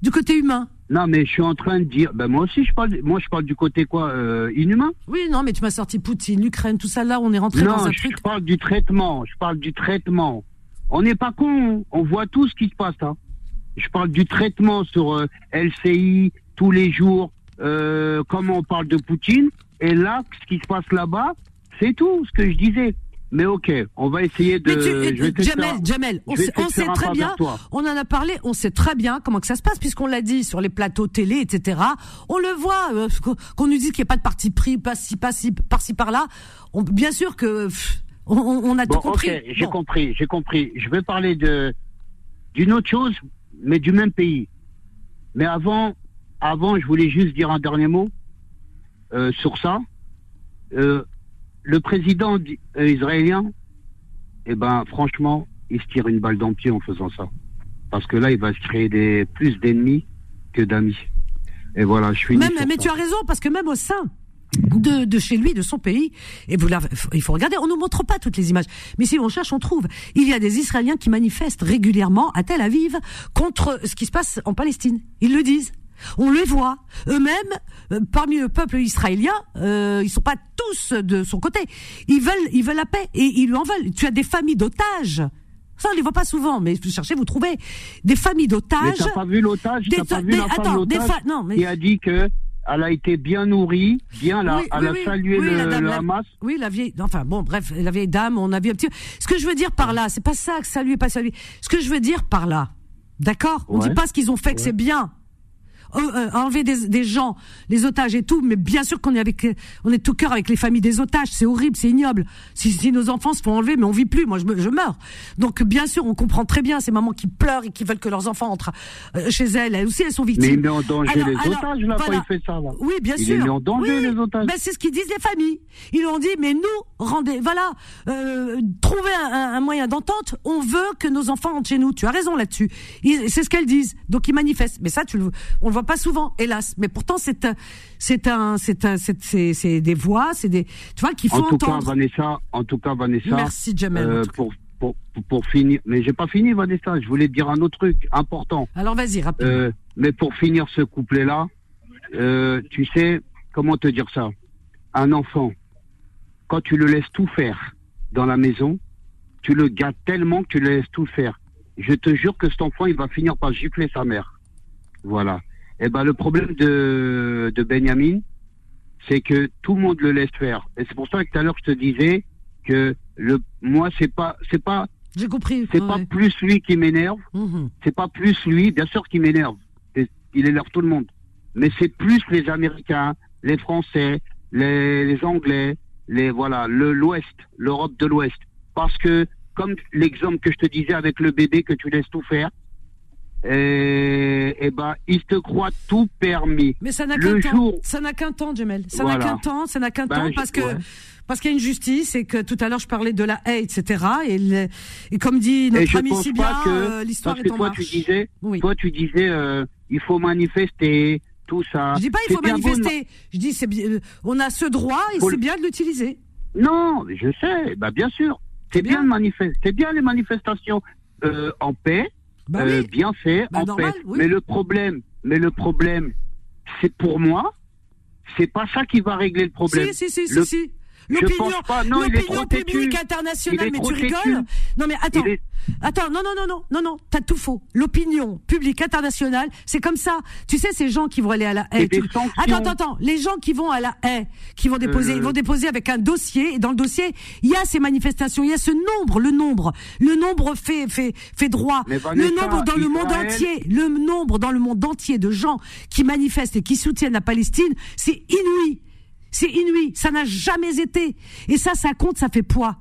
du côté humain. Non, mais je suis en train de dire... Ben, moi aussi, je parle, moi, je parle du côté, quoi, euh, inhumain? Oui, non, mais tu m'as sorti Poutine, l'Ukraine, tout ça là, on est rentré dans un je, truc. je parle du traitement. Je parle du traitement. On n'est pas con. On voit tout ce qui se passe. Hein. Je parle du traitement sur euh, LCI tous les jours. Euh, comment on parle de Poutine. Et là, ce qui se passe là-bas, c'est tout ce que je disais. mais ok, on va essayer de. Tu, je vais Jamel, Jamel, on, je vais on sait très bien, on en a parlé, on sait très bien comment que ça se passe, puisqu'on l'a dit sur les plateaux télé, etc. On le voit, euh, qu'on- nous dit qu'il n'y a pas de parti pris, pas ci, pas ci, par-ci, par-là. On, bien sûr que pff, on, on a Bon, tout compris. ok, j'ai Bon. compris, j'ai compris. Je vais parler de d'une autre chose, mais du même pays. Mais avant, avant, je voulais juste dire un dernier mot euh, sur ça. Euh, le président euh, israélien, eh ben, franchement, il se tire une balle dans le pied en faisant ça, parce que là, il va se créer des plus d'ennemis que d'amis. Et voilà, je finis. Même, mais ça. tu as raison, parce que même au sein de, de chez lui, de son pays, et vous il faut regarder, on nous montre pas toutes les images, mais si on cherche, on trouve. Il y a des Israéliens qui manifestent régulièrement à Tel Aviv contre ce qui se passe en Palestine. Ils le disent. On les voit. Eux-mêmes, euh, parmi le peuple israélien, euh, ils sont pas tous de son côté. Ils veulent, ils veulent la paix et ils lui en veulent. Tu as des familles d'otages. Ça, on les voit pas souvent, mais vous cherchez, vous trouvez des familles Mais d'otages. t'as pas vu l'otage? T'as pas vu des- la attends, des fa- non, mais- qui a dit que elle a été bien nourrie, bien là, Oui, elle oui, a oui, salué oui, le, la dame, le la-. Oui, la vieille. Enfin bon, bref, la vieille dame, on a vu un petit. Ce que je veux dire par là, c'est pas ça que est pas salué. Ce que je veux dire par là, d'accord? On Ouais. dit pas ce qu'ils ont fait que Ouais. c'est bien. Euh, euh, enlever des, des gens, les otages et tout, mais bien sûr qu'on est avec, euh, on est tout cœur avec les familles des otages. C'est horrible, c'est ignoble. Si, si nos enfants se font enlever, mais on vit plus. Moi, je, me- je meurs. Donc, bien sûr, on comprend très bien ces mamans qui pleurent et qui veulent que leurs enfants entrent chez elles. Elles aussi, elles sont Mais victimes. il met en danger Alors- les alors, otages là voilà. quand il fait ça là. Oui, bien il sûr. Il met en danger Oui, les otages. Ben, c'est ce qu'ils disent les familles. Ils ont dit, mais nous, rendez, voilà, euh, trouver un, un- moyen d'entente. On veut que nos enfants entrent chez nous. Tu as raison là-dessus. C'est ce qu'elles disent. Donc ils manifestent. Mais ça, tu le, on le voit pas souvent, hélas. Mais pourtant, c'est c'est un, c'est un, c'est, des voix, c'est des, tu vois, qu'il faut en tout cas. Vanessa, en tout cas, Vanessa. Merci, Jamel, euh, pour, pour, pour, finir, mais j'ai pas fini, Vanessa. Je voulais te dire un autre truc important. Alors vas-y, rapidement. Euh, mais pour finir ce couplet-là, euh, tu sais, comment te dire ça? Un enfant, quand tu le laisses tout faire dans la maison, tu le gâtes tellement que tu le laisses tout faire. Je te jure que cet enfant, il va finir par gifler sa mère. Voilà. Et ben le problème de, de Benjamin, c'est que tout le monde le laisse faire. Et c'est pour ça que tout à l'heure je te disais que le moi c'est pas c'est pas J'ai compris. c'est Ouais, pas plus lui qui m'énerve, Mhm. c'est pas plus lui, bien sûr qu'il m'énerve. Il énerve tout le monde. Mais c'est plus les Américains, les Français, les, les Anglais, les voilà, le l'Ouest, l'Europe de l'Ouest. Parce que, comme l'exemple que je te disais avec le bébé que tu laisses tout faire, et, et ben, ils te croient tout permis. Mais ça n'a qu'un temps. jour- Ça n'a qu'un temps, Jamel. Ça n'a qu'un temps. Ça n'a qu'un Ben, temps je- parce que ouais. parce qu'il y a une justice et que tout à l'heure je parlais de la haie, etc. Et, le- et comme dit notre ami si bien, euh, l'histoire est que en toi marche. tu disais, Oui. toi tu disais, euh, il faut manifester, tout ça. Je dis pas il faut manifester. Je dis c'est bien. euh, On a ce droit et c'est bien de l'utiliser. Non, je sais, bah bien sûr. C'est bien. bien, de manifester, c'est bien les manifestations euh, en paix, Bah euh, oui. bien fait, Bah, en normal, oui. Mais le problème, mais le problème, c'est pour moi, c'est pas ça qui va régler le problème. Si si si Le- si si. L'opinion, l'opinion publique internationale, mais tu têtu. rigoles Non mais attends, est- attends, non non non non non non, t'as tout faux. L'opinion publique internationale, c'est comme ça. Tu sais ces gens qui vont aller à la haie. Tu-. Attends attends attends, les gens qui vont à la haie, qui vont déposer, Euh. ils vont déposer avec un dossier et dans le dossier il y a ces manifestations, il y a ce nombre, le nombre, le nombre fait fait fait droit, le nombre dans le monde entier, le nombre dans le monde entier de gens qui manifestent et qui soutiennent la Palestine, c'est inouï. C'est inouï, ça n'a jamais été. Et ça, ça compte, ça fait poids.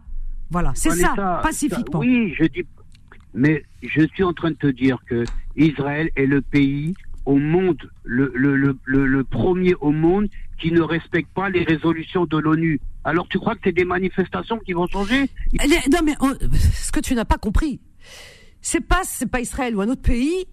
Voilà, c'est ça, pacifiquement. ça- oui, je dis, mais je suis en train de te dire que Israël est le pays au monde, le, le, le, le, le premier au monde qui ne respecte pas les résolutions de l'ONU. Alors tu crois que c'est des manifestations qui vont changer? Les- non, mais on- ce que tu n'as pas compris, c'est pas c'est pas Israël ou un autre pays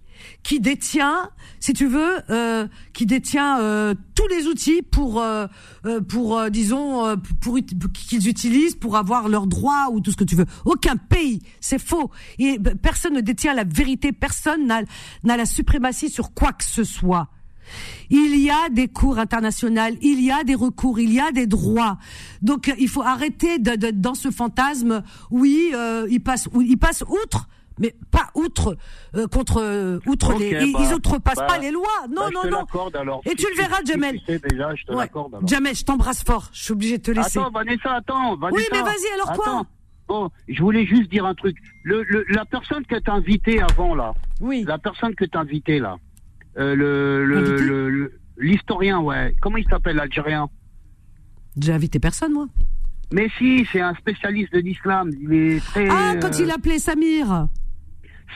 qui détient, si tu veux, euh, qui détient euh, tous les outils pour euh, euh, pour euh, disons euh, pour, pour qu'ils utilisent pour avoir leurs droits ou tout ce que tu veux. Aucun pays, c'est faux. Et ben, personne ne détient la vérité, personne n'a n'a la suprématie sur quoi que ce soit. Il y a des cours internationales, il y a des recours, il y a des droits. Donc il faut arrêter de, de- dans ce fantasme. Oui, euh, il passe, il passe outre, mais pas outre euh, contre euh, outre les. Ils, bah, ils outrepassent bah, pas les lois. Non, Bah, non, non. alors. Et Si tu le verras, Jamel. Tu sais déjà, je te Ouais. l'accorde alors. Jamel, je t'embrasse fort. Je suis obligé de te laisser. Attends, Vanessa, attends, Vanessa. Oui, mais vas-y, alors quoi. Bon, je voulais juste dire un truc. Le, le- la personne que t'as invitée avant, là, Oui. la personne que t'as invitée, là, euh, le- l'historien, ouais, comment il s'appelle, l'Algérien? J'ai invité personne, moi. Mais si, c'est un spécialiste de l'islam. Il est très. Ah, quand euh, il appelait Samir.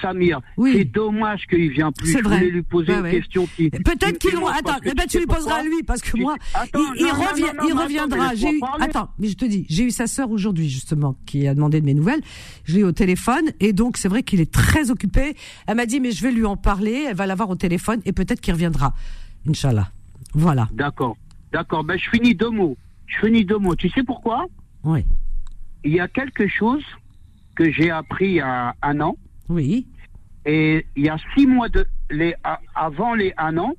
Samir. Oui. C'est dommage qu'il vient plus. C'est Je voulais lui poser Ouais, une ouais. question qui. Peut-être qui qu'il. Attends, eh ben, tu lui poseras à lui, parce que moi, Attends, il, il non, non, revient, non, non, il mais attends, reviendra. J'ai eu, attends, mais je te dis, j'ai eu sa sœur aujourd'hui justement qui a demandé de mes nouvelles. Je l'ai eu au téléphone et donc c'est vrai qu'il est très occupé. Elle m'a dit mais je vais lui en parler. Elle va l'avoir au téléphone et peut-être qu'il reviendra. Inch'Allah. Voilà. D'accord. D'accord. Ben, je finis deux mots. Je finis deux mots. Tu sais pourquoi? Oui. Il y a quelque chose que j'ai appris il y a un an. Oui. Et il y a six mois de les avant les un an,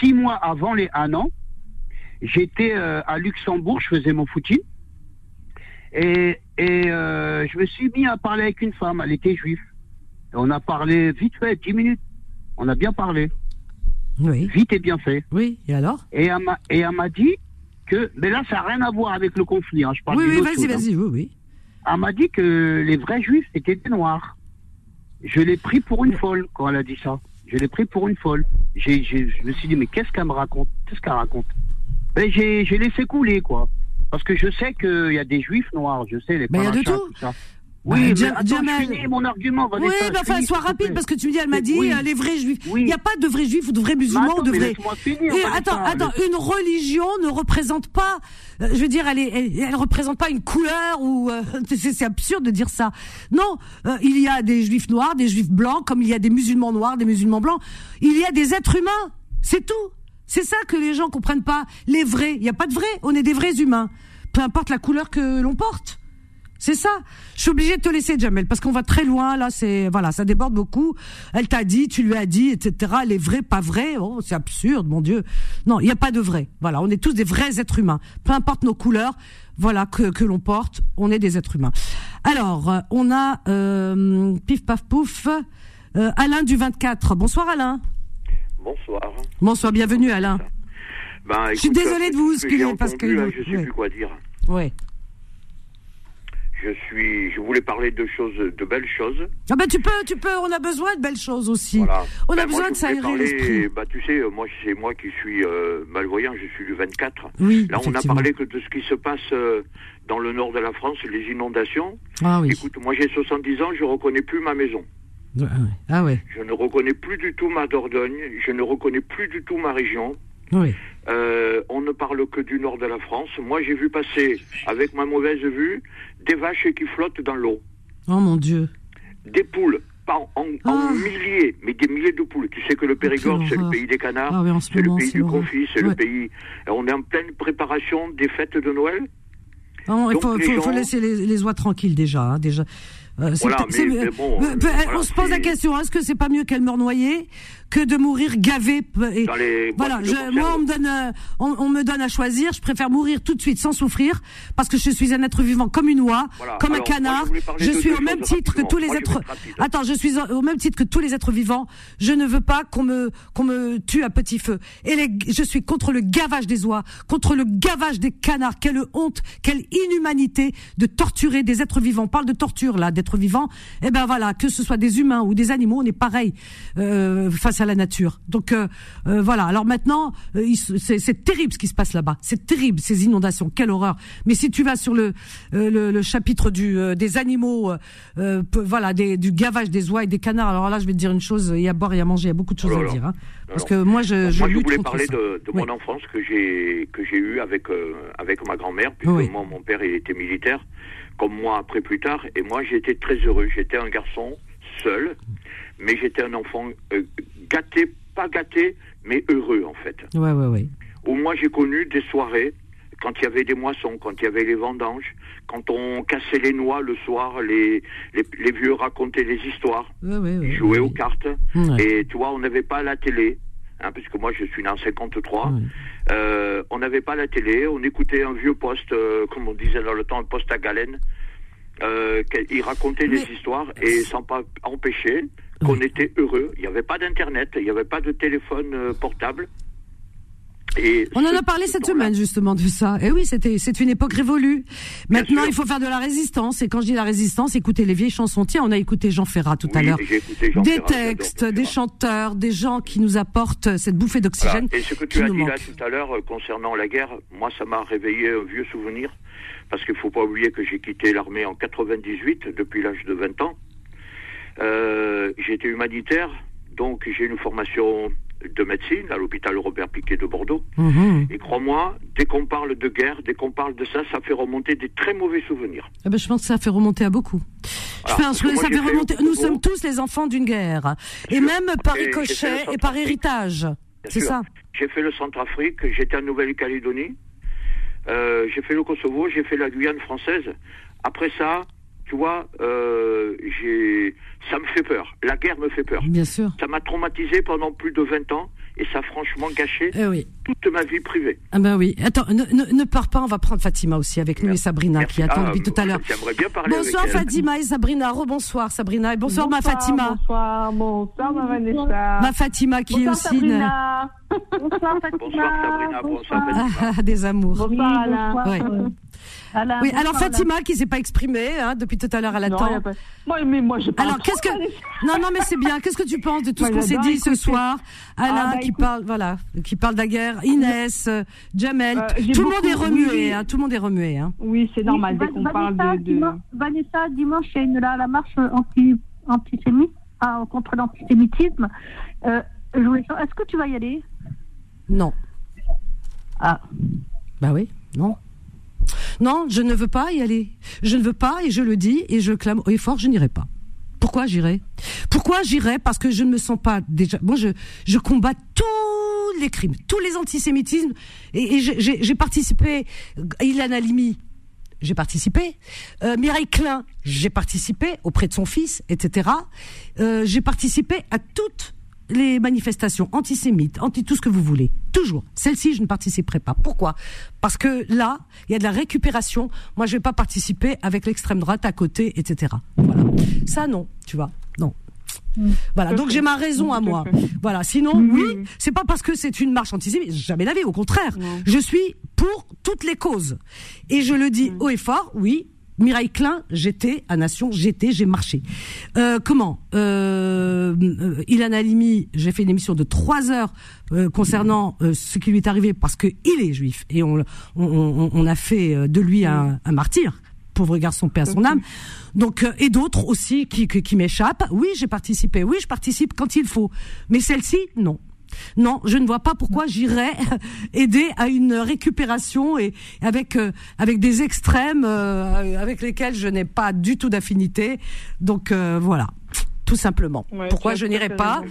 six mois avant les un an, j'étais euh, à Luxembourg, je faisais mon footing. Et, et euh, je me suis mis à parler avec une femme, elle était juive. Et on a parlé vite fait, dix minutes. On a bien parlé, Oui. vite et bien fait. Oui. Et alors? Et elle m'a, et elle m'a dit que, mais là ça n'a rien à voir avec le conflit, hein, je parle Oui, oui. Vas-y, hein. vas-y. Oui, oui. Elle m'a dit que les vrais juifs c'était des noirs. Je l'ai pris pour une folle quand elle a dit ça. Je l'ai pris pour une folle. Je me suis dit mais qu'est-ce qu'elle me raconte? Qu'est-ce qu'elle raconte? Ben j'ai, laissé couler quoi. Parce que je sais qu'il y a des juifs noirs, je sais les Ben, il y a de parachas, tout. ça. Oui, mais Jam- attends, je finis mon argument. Oui, mais enfin, sois rapide parce que tu me dis, elle m'a dit, Oui. euh, les vrais juifs. Il Oui. n'y a pas de vrais juifs ou de vrais musulmans Mais ou de mais vrais. finir, Et attends, attends, une religion ne représente pas, euh, je veux dire, elle, est, elle, elle représente pas une couleur ou euh, c'est c'est absurde de dire ça. Non, euh, il y a des juifs noirs, des juifs blancs, comme il y a des musulmans noirs, des musulmans blancs. Il y a des êtres humains, c'est tout. C'est ça que les gens comprennent pas. Les vrais, il n'y a pas de vrais, on est des vrais humains. Peu importe la couleur que l'on porte. C'est ça. Je suis obligée de te laisser, Jamel, parce qu'on va très loin. Là, c'est voilà, ça déborde beaucoup. Elle t'a dit, tu lui as dit, etc. Les vrais, pas vrais. Oh, c'est absurde, mon Dieu. Non, il n'y a pas de vrai. Voilà, on est tous des vrais êtres humains. Peu importe nos couleurs, voilà que que l'on porte, on est des êtres humains. Alors, euh, on a euh, pif paf pouf. euh, Alain du 24. Bonsoir Alain. Bonsoir. Bonsoir, bienvenue Alain. Ben, Je suis désolée de vous bousculer, parce que- là, je sais oui. plus quoi dire. Ouais. Je suis, je voulais parler de choses, de belles choses. Ah ben tu peux, tu peux. On a besoin de belles choses aussi. Voilà. On a Ben, besoin moi, de s'aérer l'esprit. Bah, tu sais, moi, c'est moi qui suis euh, malvoyant. Je suis du 24. Oui. Là, on a parlé que de ce qui se passe euh, dans le nord de la France, les inondations. Ah oui. Écoute, moi, j'ai 70 ans, je reconnais plus ma maison. Ouais. Ah ouais. Je ne reconnais plus du tout ma Dordogne. Je ne reconnais plus du tout ma région. Oui. Euh, on ne parle que du nord de la France. Moi, j'ai vu passer, avec ma mauvaise vue, des vaches qui flottent dans l'eau, Oh mon Dieu. des poules, pas en, Ah. milliers, mais des milliers de poules. Tu sais que le Périgord, quelle c'est le pays des canards, Ah oui, en ce c'est le pays du confit, c'est Ouais. le pays. On est en pleine préparation des fêtes de Noël. Ah, il faut, les faut, faut gens- laisser les, les oies tranquilles déjà. hein, déjà. Euh, c'est- Voilà, c'est- mais- mais bon, peut- voilà, on se pose la question est-ce que c'est pas mieux qu'elle meure noyée que de mourir gavée p- et, les Voilà, je- moi on me donne, euh, on, on me donne à choisir. Je préfère mourir tout de suite sans souffrir parce que je suis un être vivant comme une oie, Voilà. comme Alors, un moi, canard. je suis au même titre que tous les Moi, êtres. Attends, je suis au au même titre que tous les êtres vivants. Je ne veux pas qu'on me qu'on me tue à petit feu. Et les, je suis contre le gavage des oies, contre le gavage des canards. Quelle honte, quelle inhumanité de torturer des êtres vivants. On parle de torture là, d'êtres vivants. Eh ben voilà, que ce soit des humains ou des animaux, on est pareil euh, face à la nature. Donc euh, euh, voilà. Alors maintenant, euh, c'est terrible ce qui se passe là-bas. C'est terrible ces inondations. Quelle horreur. Mais si tu vas sur le le, le chapitre du des animaux, voilà, des, du gavage des oies et des canards. Alors là, je vais te dire une chose. Il y a à boire, il y a à manger, il y a beaucoup de choses Oh à là dire. hein. Parce que moi, je, moi, je voulais parler ça. de, de Oui. mon enfance que j'ai que j'ai eu avec avec ma grand-mère, puisque Oui. moi, mon père il était militaire, comme moi après plus tard, et moi j'étais très heureux. J'étais un garçon seul, mais j'étais un enfant euh, gâté, pas gâté, mais heureux en fait. Ouais, ouais, ouais. Où moi j'ai connu des soirées quand il y avait des moissons, quand il y avait les vendanges, quand on cassait les noix le soir, les les, les vieux racontaient des histoires, Ouais, ouais, ouais, ils jouaient aux cartes. Et tu vois, on n'avait pas la télé, hein, puisque moi je suis né en 53. Ouais. Euh, on n'avait pas la télé, on écoutait un vieux poste, euh, comme on disait dans le temps, un poste à galène. Euh, il racontait Mais- des histoires et sans pas empêcher qu'on était heureux. Il n'y avait pas d'internet, il n'y avait pas de téléphone euh, portable. Et On en a parlé ce cette semaine justement de ça. Et oui, c'était c'est une époque révolue. Maintenant, il faut faire de la résistance. Et quand je dis la résistance, écoutez les vieilles chansons. Tiens, on a écouté Jean Ferrat tout à Oui, l'heure. écouté Jean Des Ferrat, textes, des chanteurs, des gens qui nous apportent cette bouffée Voilà. d'oxygène Et ce que tu as dit là tout à l'heure euh, concernant la guerre, moi ça m'a réveillé un vieux souvenir, parce qu'il faut pas oublier que j'ai quitté l'armée en 98, depuis l'âge de 20 ans. Euh, j'ai été humanitaire, donc j'ai une formation de médecine à l'hôpital Robert Piquet de Bordeaux. Mhm. Et crois-moi, dès qu'on parle de guerre, dès qu'on parle de ça, ça fait remonter des très mauvais souvenirs. Eh ben, je pense que ça fait remonter à beaucoup. Je Alors, que ça fait remonter. Nous sommes tous les enfants d'une guerre, et même par ricochet et par héritage. C'est ça. J'ai fait le Centrafrique, j'étais en Nouvelle-Calédonie, euh, j'ai fait le Kosovo, j'ai fait la Guyane française. Après ça, tu vois, euh, j'ai, ça me fait peur. La guerre me fait peur. Bien sûr. Ça m'a traumatisé pendant plus de 20 ans et ça a franchement gâché Eh oui. toute ma vie privée. Ah ben oui. Attends, ne, ne, ne pars pas. On va prendre Fatima aussi avec nous et Merci. Sabrina qui attend Ah, depuis tout à l'heure. J'aimerais bien parler Bonsoir avec elle. Fatima et Sabrina. Rebonsoir Sabrina et bonsoir, ma Fatima. Bonsoir, bonsoir, ma Vanessa. Ma Fatima qui est aussi une- Sabrina. Bonsoir Fatima. Bonsoir Sabrina, bonsoir Fatima. Ah, des amours. Bonsoir, Alain. Ouais. Alain, Oui, alors Alain. Fatima qui s'est pas exprimée hein, depuis tout à l'heure, elle attend. pas- Moi, mais moi, je parle Alors, qu'est-ce que. Non, non, mais c'est bien. Qu'est-ce que tu penses de tout ce Moi, qu'on s'est dit ce soir Alain Ah, bah, qui écoute. parle, voilà, qui parle de la guerre. Inès, euh, Jamel, Euh, j'ai tout le monde est beaucoup- remué. oui. Hein, tout le monde est remué. Hein. Oui, c'est normal, Oui, dès qu'on Va- parle Vanessa, de... de... dimanche- Vanessa, dimanche, il y a une, la, la marche anti, antisémite, ah, contre l'antisémitisme. Euh, je voulais savoir, est-ce que tu vas y aller? Non. Ah. Bah oui, non. Non, je ne veux pas y aller. Je ne veux pas et je le dis et je clame haut et fort, je n'irai pas. Pourquoi j'irai? Pourquoi j'irai? Parce que je ne me sens pas déjà. Moi, je, je combats tous les crimes, tous les antisémitismes. Et, j'ai participé. Ilan Halimi, j'ai participé. Euh, Mireille Klein, j'ai participé auprès de son fils, etc. Euh, j'ai participé à toutes les manifestations antisémites, anti tout ce que vous voulez. Toujours. Celle-ci, je ne participerai pas. Pourquoi? Parce que là, il y a de la récupération. Moi, je vais pas participer avec l'extrême droite à côté, etc. Voilà. Ça, non, tu vois. Non. Voilà, donc j'ai ma raison à moi. Voilà, sinon, Oui, c'est pas parce que c'est une marche antisémite, jamais la vie, au contraire. Je suis pour toutes les causes. Et je le dis haut et fort, oui. Mireille Klein, j'étais à Nation, j'étais, j'ai marché. Euh, comment euh, euh, Ilan Halimi, j'ai fait une émission de trois heures euh, concernant euh, ce qui lui est arrivé parce que il est juif et on, on, on, on a fait euh, de lui un, un martyr. Pauvre garçon, paix à son âme. Donc euh, et d'autres aussi qui, qui, qui m'échappent. Oui, j'ai participé. Oui, je participe quand il faut. Mais celle-ci, non. Non, je ne vois pas pourquoi j'irais aider à une récupération et avec euh, avec des extrêmes euh, avec lesquels je n'ai pas du tout d'affinité. Donc euh, voilà, tout simplement. Ouais, pourquoi je n'irai pas.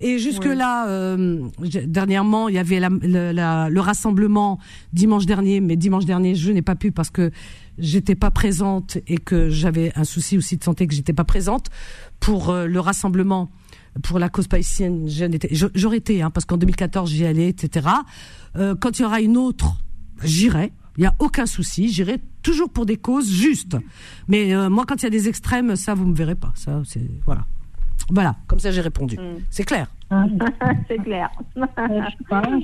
Et jusque là, euh, dernièrement, il y avait la- le, la- le rassemblement dimanche dernier, mais dimanche dernier, je n'ai pas pu parce que j'étais pas présente et que j'avais un souci aussi de santé que j'étais pas présente pour euh, le rassemblement pour la cause palestinienne. J'aurais été, hein, parce qu'en 2014 j'y allais, etc. Euh, quand il y aura une autre, j'irai. Il n'y a aucun souci. J'irai toujours pour des causes justes. Mais euh, moi, quand il y a des extrêmes, ça, vous me verrez pas. Ça, c'est voilà. Voilà. Comme ça, j'ai répondu. Mm. C'est clair. c'est clair. Euh. Moi,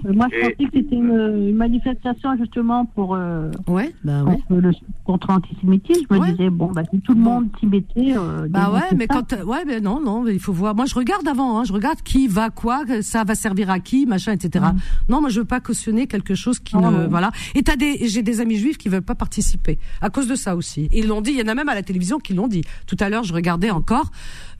je pensais que c'était une, une manifestation justement pour euh, Ouais. Bah ouais. contre, le, contre l'antisémitisme. Je me Ouais. disais bon, bah, si tout le monde s'y mettait. euh, Bah ouais, mais ça. quand ouais, mais non, non, il faut voir. Moi, je regarde avant, hein, je regarde qui va quoi, ça va servir à qui, machin, etc. Non, moi, je veux pas cautionner quelque chose qui Ah, ne, non. voilà. Et t'as des, j'ai des amis juifs qui veulent pas participer à cause de ça aussi. Ils l'ont dit. Il y en a même à la télévision qui l'ont dit. Tout à l'heure, je regardais encore.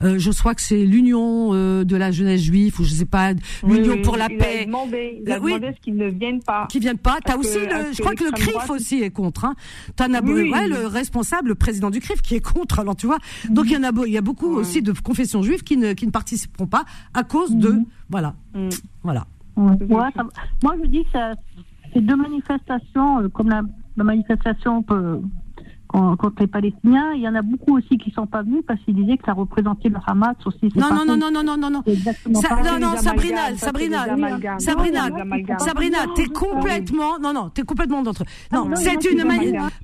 Euh, je crois que c'est l'union euh, de la jeunesse juive ou je sais pas, l'union Oui, pour la il paix. A demandé, il a oui. demandé ce qu'ils ne viennent pas. qui viennent pas. T'as aussi, que- le, je crois que le CRIF droite- aussi est contre. Hein. T'en as, beau- Oui. ouais, le responsable, le président du CRIF qui est contre. Alors tu vois, donc il y en a, il y a beaucoup Ouais. aussi de confessions juives qui ne, qui ne participeront pas à cause de, voilà, Mm. voilà. Ouais, ça- moi, je dis que ces deux manifestations, euh, comme la, la manifestation quand- contre les Palestiniens. Il y en a beaucoup aussi qui sont pas venus parce qu'ils disaient que ça représentait le Hamas aussi. Non, non, non, non, non, non, non, non. Non, non, Sabrina, Sabrina. Sabrina. Sabrina, t'es complètement, non, non, t'es complètement d'entre. Non, non, c'est une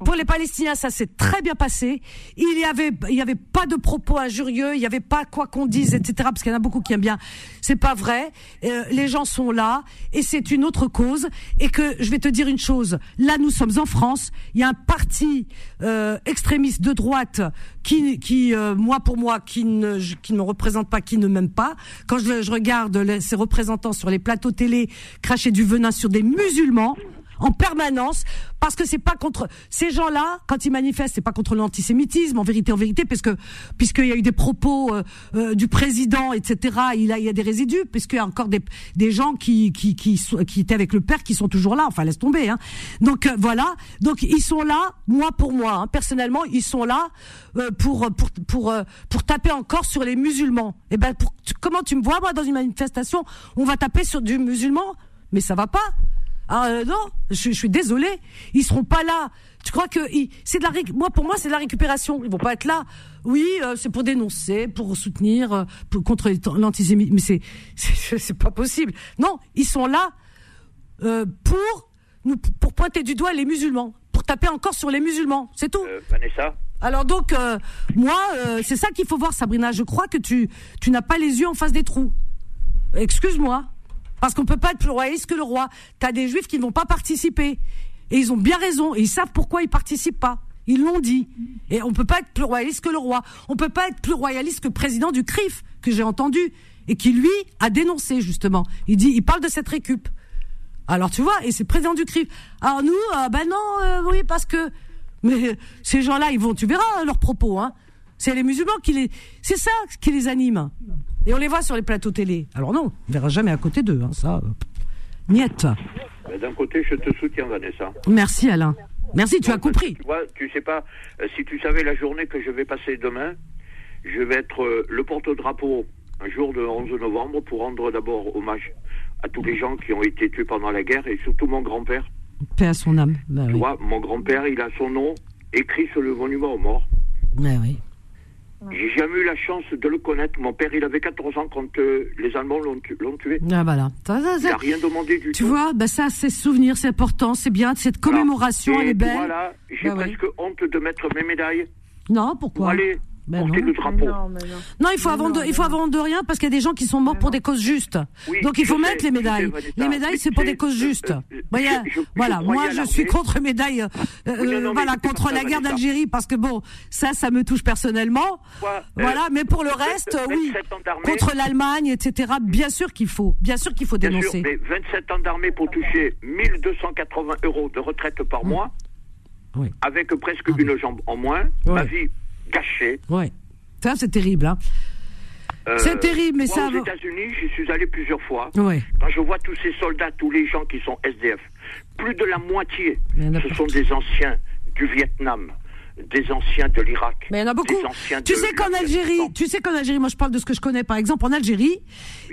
pour les Palestiniens, ça s'est très bien passé. Il y avait, il y avait pas de propos injurieux, il y avait pas quoi qu'on dise, etc. Parce qu'il y en a beaucoup qui aiment bien. C'est pas vrai. Euh, les gens sont là et c'est une autre cause. Et que je vais te dire une chose. Là, nous sommes en France. Il y a un parti euh, extrémiste de droite qui, qui, euh, moi pour moi, qui ne, qui ne me représente pas, qui ne m'aime pas. Quand je, regarde les- ses représentants sur les plateaux télé cracher du venin sur des musulmans en permanence parce que c'est pas contre ces gens-là quand ils manifestent c'est pas contre l'antisémitisme en vérité en vérité parce que puisqu'il y a eu des propos euh, euh, du président etc il a il y a des résidus puisqu'il y a encore des des gens qui qui qui qui étaient avec le père qui sont toujours là enfin laisse tomber hein. Donc euh, voilà. Donc ils sont là moi pour moi hein, personnellement ils sont là euh, pour pour pour euh, pour taper encore sur les musulmans. Et ben pour, tu- comment tu me vois moi dans une manifestation on va taper sur du musulman? Mais ça va pas ah euh, non, je, je suis désolée, ils seront pas là. Tu crois que c'est de la moi pour moi c'est de la récupération. Ils vont pas être là. Oui, euh, c'est pour dénoncer, pour soutenir, euh, pour, contre l'antisémitisme, mais c'est c'est pas possible. Non, ils sont là pour nous pour pointer du doigt les musulmans, pour taper encore sur les musulmans. C'est tout. Vanessa Alors donc moi c'est ça qu'il faut voir Sabrina. Je crois que tu tu n'as pas les yeux en face des trous. Excuse-moi. Parce qu'on peut pas être plus royaliste que le roi. T'as des juifs qui ne vont pas participer. Et ils ont bien raison. Et ils savent pourquoi ils participent pas. Ils l'ont dit. Et on peut pas être plus royaliste que le roi. On peut pas être plus royaliste que le président du CRIF, que j'ai entendu. Et qui, lui, a dénoncé, justement. Il dit, il parle de cette récup. Alors, tu vois, et c'est président du CRIF. Alors, nous, euh, ben non, euh, oui, parce que, mais ces gens-là, ils vont, tu verras leurs propos, hein. C'est les musulmans qui les, c'est ça qui les anime. Et on les voit sur les plateaux télé. Alors non, on verra jamais à côté d'eux, hein, ça. euh, Niette. Ben, D'un côté, je te soutiens, Vanessa. Merci Alain. Merci, tu as Non, compris. Tu vois, tu sais pas, euh, si tu savais la journée que je vais passer demain, je vais être euh, le porte-drapeau un jour de 11 novembre pour rendre d'abord hommage à tous les gens qui ont été tués pendant la guerre et surtout mon grand-père. Paix à son âme. Bah Tu oui. vois, mon grand-père, il a son nom écrit sur le monument aux morts. Ouais, oui. J'ai jamais eu la chance de le connaître. Mon père, il avait 14 ans quand euh, les Allemands l'ont tu- tué. Ah, voilà. Ça, ça, Il n'a rien demandé du tu tout. vois, bah ça, c'est souvenir, c'est important, c'est bien. Cette commémoration, Et elle est belle. Voilà, j'ai Bah presque honte de mettre mes médailles Non, pour pourquoi aller Ben porter non. le drapeau. Non, mais non. Non, il faut Mais avant non, de, il faut avant de rien parce qu'il y a des gens qui sont morts pour des causes justes. Oui, Donc il faut mettre sais, les médailles. Les médailles, c'est pour des causes euh, justes. euh, voyez, je- voilà, moi je suis contre médailles. euh, Oui, non, non, mais voilà, contre la guerre d'Algérie parce que bon, ça, ça me touche personnellement. Quoi, euh, Voilà, mais pour le reste, euh, oui. 27 ans d'armée. Contre l'Allemagne, etc. Bien sûr qu'il faut, bien sûr qu'il faut Bien dénoncer. sûr, mais 27 ans d'armée pour toucher 1280 euros de retraite par mois, Oui. avec presque Ah, une jambe en moins, ma vie gâchée. Ouais. Ça, c'est terrible, hein. Euh, C'est terrible, mais moi, ça Aux États-Unis, j'y suis allé plusieurs fois. Ouais. Quand je vois tous ces soldats, tous les gens qui sont SDF, plus de la moitié, ce sont des anciens du Vietnam, des anciens de l'Irak. Mais il y en a beaucoup. Tu sais qu'en. Algérie, tu sais qu'en Algérie, moi je parle de ce que je connais. Par exemple, en Algérie,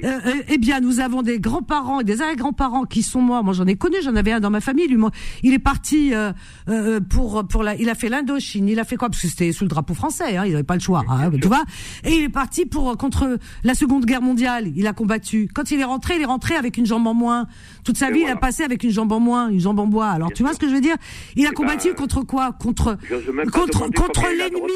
euh, euh, eh bien, nous avons des grands-parents et des arrière-grands-parents qui sont morts. Moi, j'en ai connu, j'en avais un dans ma famille. Lui, moi, il est parti euh, euh, pour pour la, il a fait l'Indochine. Il a fait quoi? Parce que c'était sous le drapeau français. Hein, il n'avait pas le choix. hein, tu vois? Et il est parti pour euh, contre la Seconde Guerre mondiale. Il a combattu. Quand il est rentré, il est rentré avec une jambe en moins. Toute sa Et vie, il a passé avec une jambe en moins, une jambe en bois. Alors, tu vois ce que je veux dire? Il a Eh combattu ben, contre quoi? Contre contre l'ennemi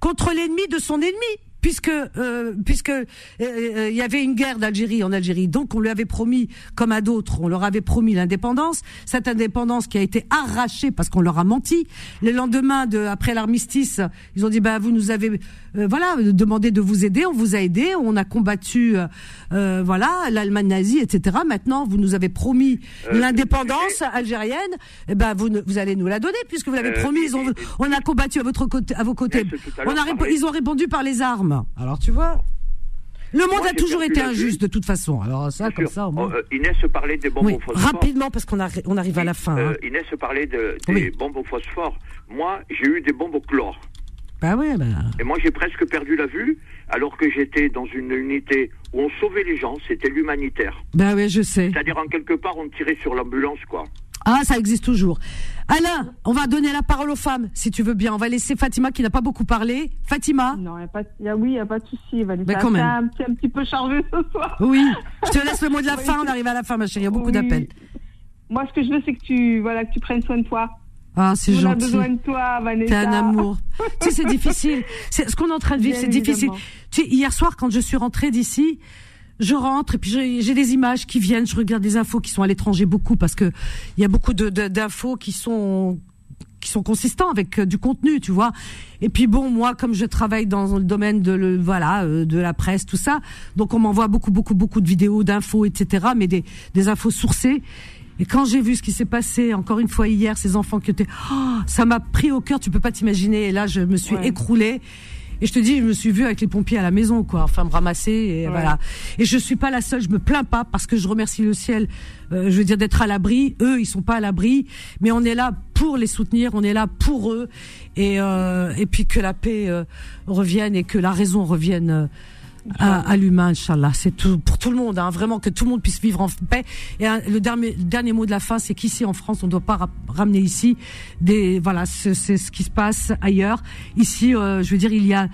contre l'ennemi de son ennemi puisque euh, puisque euh, euh, il y avait une guerre d'Algérie en Algérie donc on lui avait promis comme à d'autres on leur avait promis l'indépendance cette indépendance qui a été arrachée parce qu'on leur a menti le lendemain de après l'armistice ils ont dit bah vous nous avez euh, voilà demandé de vous aider on vous a aidé on a combattu euh, euh, voilà l'Allemagne nazie etc maintenant vous nous avez promis Euh, l'indépendance algérienne eh ben vous ne- vous allez nous la donner puisque vous l'avez Euh, promis ils ont, et- et- on a combattu à votre côté à vos côtés on a ils ont répondu par les armes. Alors tu vois, le monde Moi, a toujours été injuste de toute façon. Alors ça, Bien comme sûr. ça, au moins. Oh, euh, Inès parlait des bombes oui, au phosphore. rapidement parce qu'on arri- on arrive à la fin. Euh, hein. Inès parlait de, des Oui. bombes au phosphore. Moi, j'ai eu des bombes au chlore. Bah oui, bah, Et moi, j'ai presque perdu la vue, alors que j'étais dans une unité où on sauvait les gens, c'était l'humanitaire. bah oui, je sais. C'est-à-dire, en quelque part, on tirait sur l'ambulance, quoi. Ah, ça existe toujours. Alain, on va donner la parole aux femmes, si tu veux bien. On va laisser Fatima qui n'a pas beaucoup parlé. Fatima Non, y a pas, y a, oui, il n'y a pas de souci. Vanessa. Mais quand même. Un, petit- un petit peu chargé ce soir. Oui, je te laisse le mot de la Oui, fin. On arrive à la fin, ma chérie. Il y a beaucoup Oui. d'appels. Moi, ce que je veux, c'est que tu, voilà, que tu prennes soin de toi. Ah, c'est On a gentil. besoin de toi, Vanessa. T'es un amour. tu sais, c'est difficile. C'est, ce qu'on est en train de vivre, c'est difficile. Tu sais, hier soir, quand je suis rentrée d'ici, je rentre et puis j'ai, des images qui viennent. Je regarde des infos qui sont à l'étranger beaucoup parce que il y a beaucoup de, de- d'infos qui sont qui sont consistants avec euh, du contenu, tu vois. Et puis bon, moi, comme je travaille dans le domaine de le, voilà euh, de la presse, tout ça, donc on m'envoie beaucoup, beaucoup, beaucoup de vidéos, d'infos, etc. Mais des des infos sourcées. Et quand j'ai vu ce qui s'est passé encore une fois hier, ces enfants qui étaient, oh, ça m'a pris au cœur, tu peux pas t'imaginer. Et là, je me suis Ouais. écroulée. Et je te dis, je me suis vue avec les pompiers à la maison, quoi, enfin me ramasser, et Ouais. voilà. Et je suis pas la seule, je me plains pas parce que je remercie le ciel, euh, je veux dire d'être à l'abri. Eux, ils sont pas à l'abri, mais on est là pour les soutenir, on est là pour eux, et euh, et puis que la paix euh, revienne et que la raison revienne. Euh, à, l'humain, Inch'Allah. C'est tout pour tout le monde, hein, vraiment que tout le monde puisse vivre en paix. Et hein, le dernier, le dernier mot de la fin, c'est qu'ici en France, on ne doit pas ra- ramener ici des voilà, c'est ce qui se passe ailleurs. Ici, euh, je veux dire, il y a,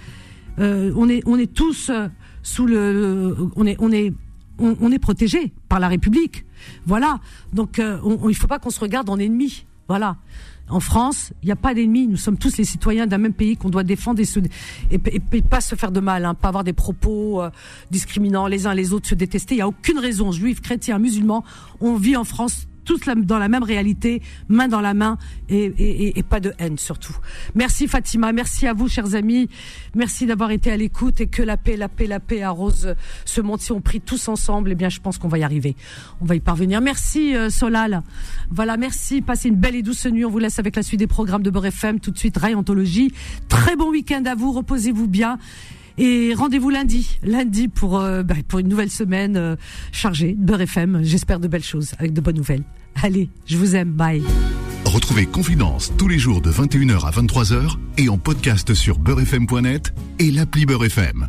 euh, on est on est tous euh, sous le, le- on est on est on, est protégé par la République. Voilà. Donc euh, on, on- il faut pas qu'on se regarde en ennemi. Voilà. En France, il n'y a pas d'ennemis. Nous sommes tous les citoyens d'un même pays qu'on doit défendre et, se, pas se faire de mal, hein, pas avoir des propos euh, discriminants les uns les autres, se détester. Il n'y a aucune raison. Juifs, chrétiens, musulmans, on vit en France tous dans la même réalité, main dans la main et, et- et- et pas de haine surtout. Merci Fatima, merci à vous chers amis, merci d'avoir été à l'écoute et que la paix, la paix, la paix arrose ce monde. Si on prie tous ensemble, eh bien je pense qu'on va y arriver, on va y parvenir. Merci euh, Solal, voilà, merci, passez une belle et douce nuit. On vous laisse avec la suite des programmes de Beurre FM. Tout de suite, Ray Anthologie. Très bon week-end à vous, reposez-vous bien. Et rendez-vous lundi, lundi pour euh, bah, pour une nouvelle semaine euh, chargée de Beurre FM. J'espère de belles choses avec de bonnes nouvelles. Allez, je vous aime, bye. Retrouvez Confidence tous les jours de 21h à 23h et en podcast sur beurrefm.net et l'appli Beurre FM.